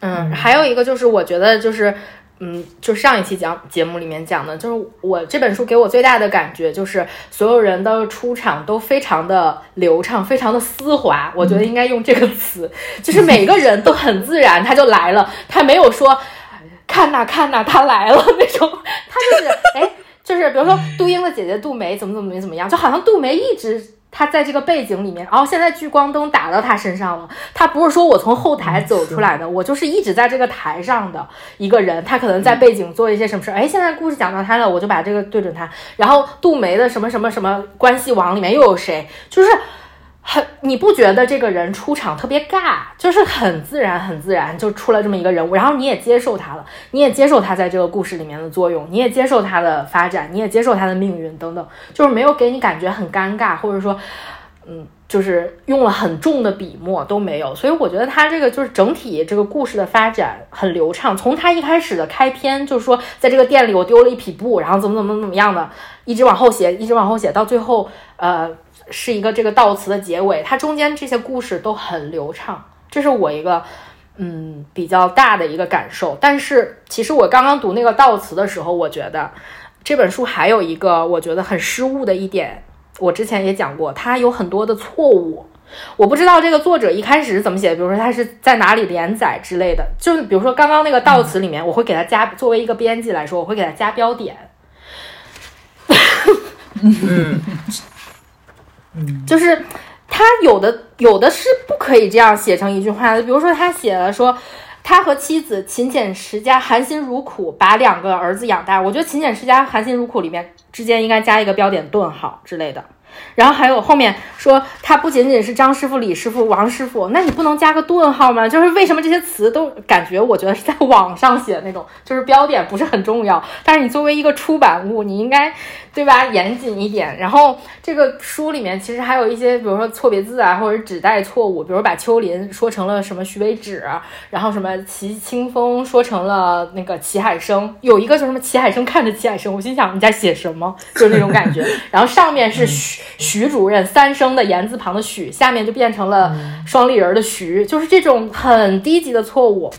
嗯，还有一个就是我觉得就是。嗯，就上一期讲节目里面讲的，就是我这本书给我最大的感觉，就是所有人的出场都非常的流畅，非常的丝滑。我觉得应该用这个词，就是每个人都很自然，他就来了，他没有说看呐看呐，他来了 那种，他就是哎，就是比如说杜英的姐姐杜梅怎么怎么怎么样，就好像杜梅一直。她在这个背景里面，然后现在聚光灯打到她身上了。她不是说我从后台走出来的，我就是一直在这个台上的一个人。她可能在背景做一些什么事儿，哎，现在故事讲到她了，我就把这个对准她。然后杜梅的什么什么什么关系网里面又有谁？就是。很，你不觉得这个人出场特别尬，就是很自然，很自然就出了这么一个人物，然后你也接受他了，你也接受他在这个故事里面的作用，你也接受他的发展，你也接受他的命运等等，就是没有给你感觉很尴尬，或者说，嗯，就是用了很重的笔墨都没有，所以我觉得他这个就是整体这个故事的发展很流畅，从他一开始的开篇就是说在这个店里我丢了一匹布，然后怎么怎么怎么样的，一直往后写，一直往后写到最后，呃。是一个这个悼词的结尾，它中间这些故事都很流畅，这是我一个嗯比较大的一个感受。但是其实我刚刚读那个悼词的时候，我觉得这本书还有一个我觉得很失误的一点，我之前也讲过，它有很多的错误。我不知道这个作者一开始是怎么写的，比如说他是在哪里连载之类的。就比如说刚刚那个悼词里面，我会给他加，作为一个编辑来说，我会给他加标点。嗯。就是他有的有的是不可以这样写成一句话的，比如说他写了说他和妻子勤俭持家、含辛茹苦把两个儿子养大。我觉得勤俭持家、含辛茹苦里面之间应该加一个标点顿号之类的。然后还有后面说他不仅仅是张师傅、李师傅、王师傅，那你不能加个顿号吗？就是为什么这些词都感觉我觉得是在网上写那种，就是标点不是很重要。但是你作为一个出版物，你应该对吧？严谨一点。然后这个书里面其实还有一些，比如说错别字啊，或者指代错误，比如把秋林说成了什么徐为止，然后什么齐清风说成了那个齐海生，有一个就什么齐海生看着齐海生，我心想你在写什么？就是那种感觉。然后上面是徐。徐主任三声的言字旁的许，下面就变成了双立人的徐，就是这种很低级的错误，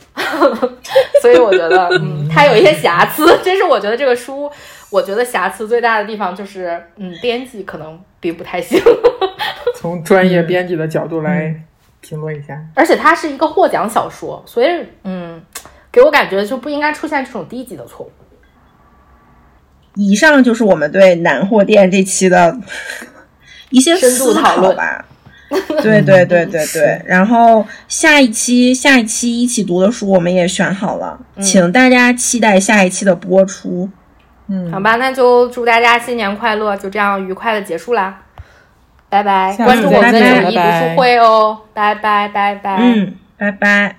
所以我觉得，嗯，它有一些瑕疵。这是我觉得这个书，我觉得瑕疵最大的地方就是，嗯，编辑可能并不太行。从专业编辑的角度来评论一下，而且它是一个获奖小说，所以，嗯，给我感觉就不应该出现这种低级的错误。以上就是我们对南货店这期的。一些深度讨论吧，对对对对对。然后下一期下一期一起读的书我们也选好了，请大家期待下一期的播出。嗯，好吧，那就祝大家新年快乐，就这样愉快的结束啦，拜拜！关注我们的九一读书会哦，拜拜拜拜，嗯，拜拜。